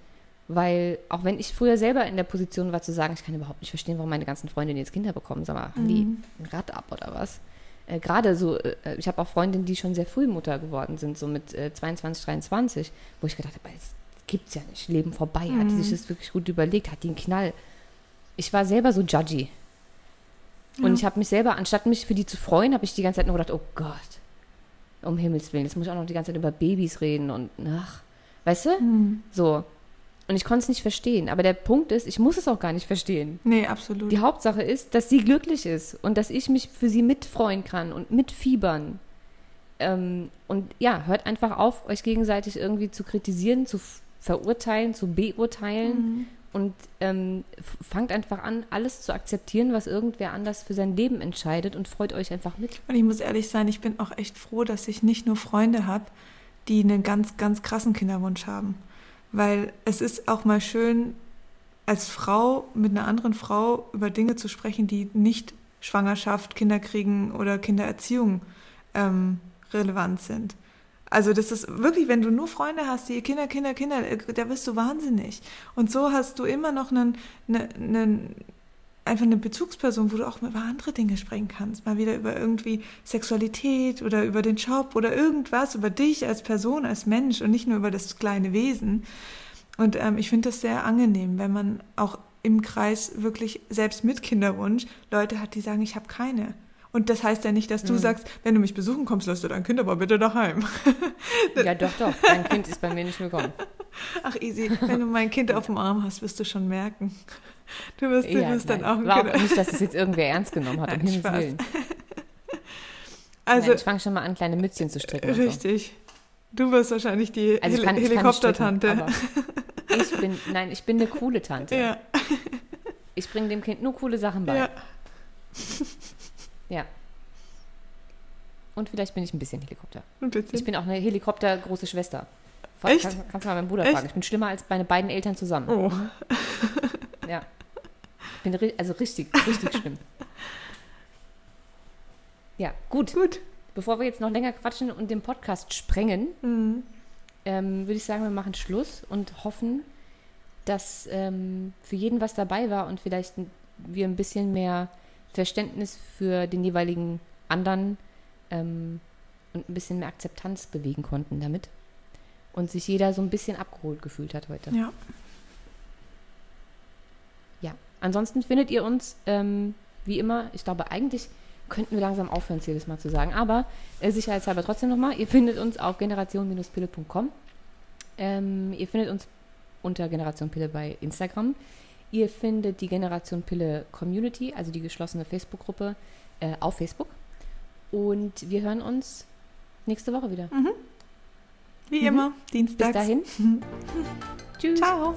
weil auch wenn ich früher selber in der Position war zu sagen, ich kann überhaupt nicht verstehen, warum meine ganzen Freundinnen jetzt Kinder bekommen, sag mal, mhm. die ein Rad ab oder was? Äh, gerade so, äh, ich habe auch Freundinnen, die schon sehr früh Mutter geworden sind, so mit äh, 22, 23, wo ich gedacht habe, das gibt's ja nicht, Leben vorbei, mhm. hat die sich das wirklich gut überlegt, hat die einen Knall. Ich war selber so judgy. Und ja. ich habe mich selber, anstatt mich für die zu freuen, habe ich die ganze Zeit nur gedacht, oh Gott, um Himmels Willen, jetzt muss ich auch noch die ganze Zeit über Babys reden und ach, weißt du? Mhm. So. Und ich konnte es nicht verstehen. Aber der Punkt ist, ich muss es auch gar nicht verstehen. Nee, absolut. Die Hauptsache ist, dass sie glücklich ist und dass ich mich für sie mitfreuen kann und mitfiebern. Ähm, und ja, hört einfach auf, euch gegenseitig irgendwie zu kritisieren, zu verurteilen, zu beurteilen. Mhm. und ähm, fangt einfach an, alles zu akzeptieren, was irgendwer anders für sein Leben entscheidet und freut euch einfach mit. Und ich muss ehrlich sein, ich bin auch echt froh, dass ich nicht nur Freunde habe, die einen ganz, ganz krassen Kinderwunsch haben. Weil es ist auch mal schön, als Frau mit einer anderen Frau über Dinge zu sprechen, die nicht Schwangerschaft, Kinderkriegen oder Kindererziehung ähm, relevant sind. Also das ist wirklich, wenn du nur Freunde hast, die Kinder, Kinder, Kinder, äh, da bist du wahnsinnig. Und so hast du immer noch einen, einen, einen einfach eine Bezugsperson, wo du auch über andere Dinge sprechen kannst. Mal wieder über irgendwie Sexualität oder über den Job oder irgendwas, über dich als Person, als Mensch und nicht nur über das kleine Wesen. Und ähm, ich finde das sehr angenehm, wenn man auch im Kreis wirklich, selbst mit Kinderwunsch, Leute hat, die sagen, ich habe keine. Und das heißt ja nicht, dass du mhm. sagst, wenn du mich besuchen kommst, lass du dein Kind aber bitte daheim. ja, doch, doch. Dein Kind ist bei mir nicht willkommen. Ach, easy. Wenn du mein Kind auf dem Arm hast, wirst du schon merken. Du wirst, ja, du wirst dann auch ein War. Auch nicht, dass es jetzt irgendwer ernst genommen hat, Nein, um Himmels Willen. Also, Nein, ich fange schon mal an, kleine Mützchen zu stricken. Richtig. So. Du wirst wahrscheinlich die also Hel Helikoptertante. Ich bin, nein, ich bin eine coole Tante. Ja. Ich bringe dem Kind nur coole Sachen bei. Ja. Ja. Und vielleicht bin ich ein bisschen Helikopter. Ein bisschen? Ich bin auch eine Helikopter-große Schwester. Echt? Kann, kannst du mal meinen Bruder Echt? fragen. Ich bin schlimmer als meine beiden Eltern zusammen. Oh. Ja. Ich bin also richtig, richtig schlimm. Ja, gut. Gut. Bevor wir jetzt noch länger quatschen und den Podcast sprengen, mhm. ähm, würde ich sagen, wir machen Schluss und hoffen, dass ähm, für jeden was dabei war und vielleicht wir ein bisschen mehr Verständnis für den jeweiligen anderen ähm, und ein bisschen mehr Akzeptanz bewegen konnten damit. Und sich jeder so ein bisschen abgeholt gefühlt hat heute. Ja. Ansonsten findet ihr uns, ähm, wie immer, ich glaube, eigentlich könnten wir langsam aufhören, es jedes Mal zu sagen. Aber äh, sicherheitshalber trotzdem nochmal, ihr findet uns auf generation-pille.com. Ähm, ihr findet uns unter Generation Pille bei Instagram. Ihr findet die Generation Pille Community, also die geschlossene Facebook-Gruppe, äh, auf Facebook. Und wir hören uns nächste Woche wieder. Mhm. Wie mhm. immer, Dienstag. Bis dahin. Tschüss. Ciao.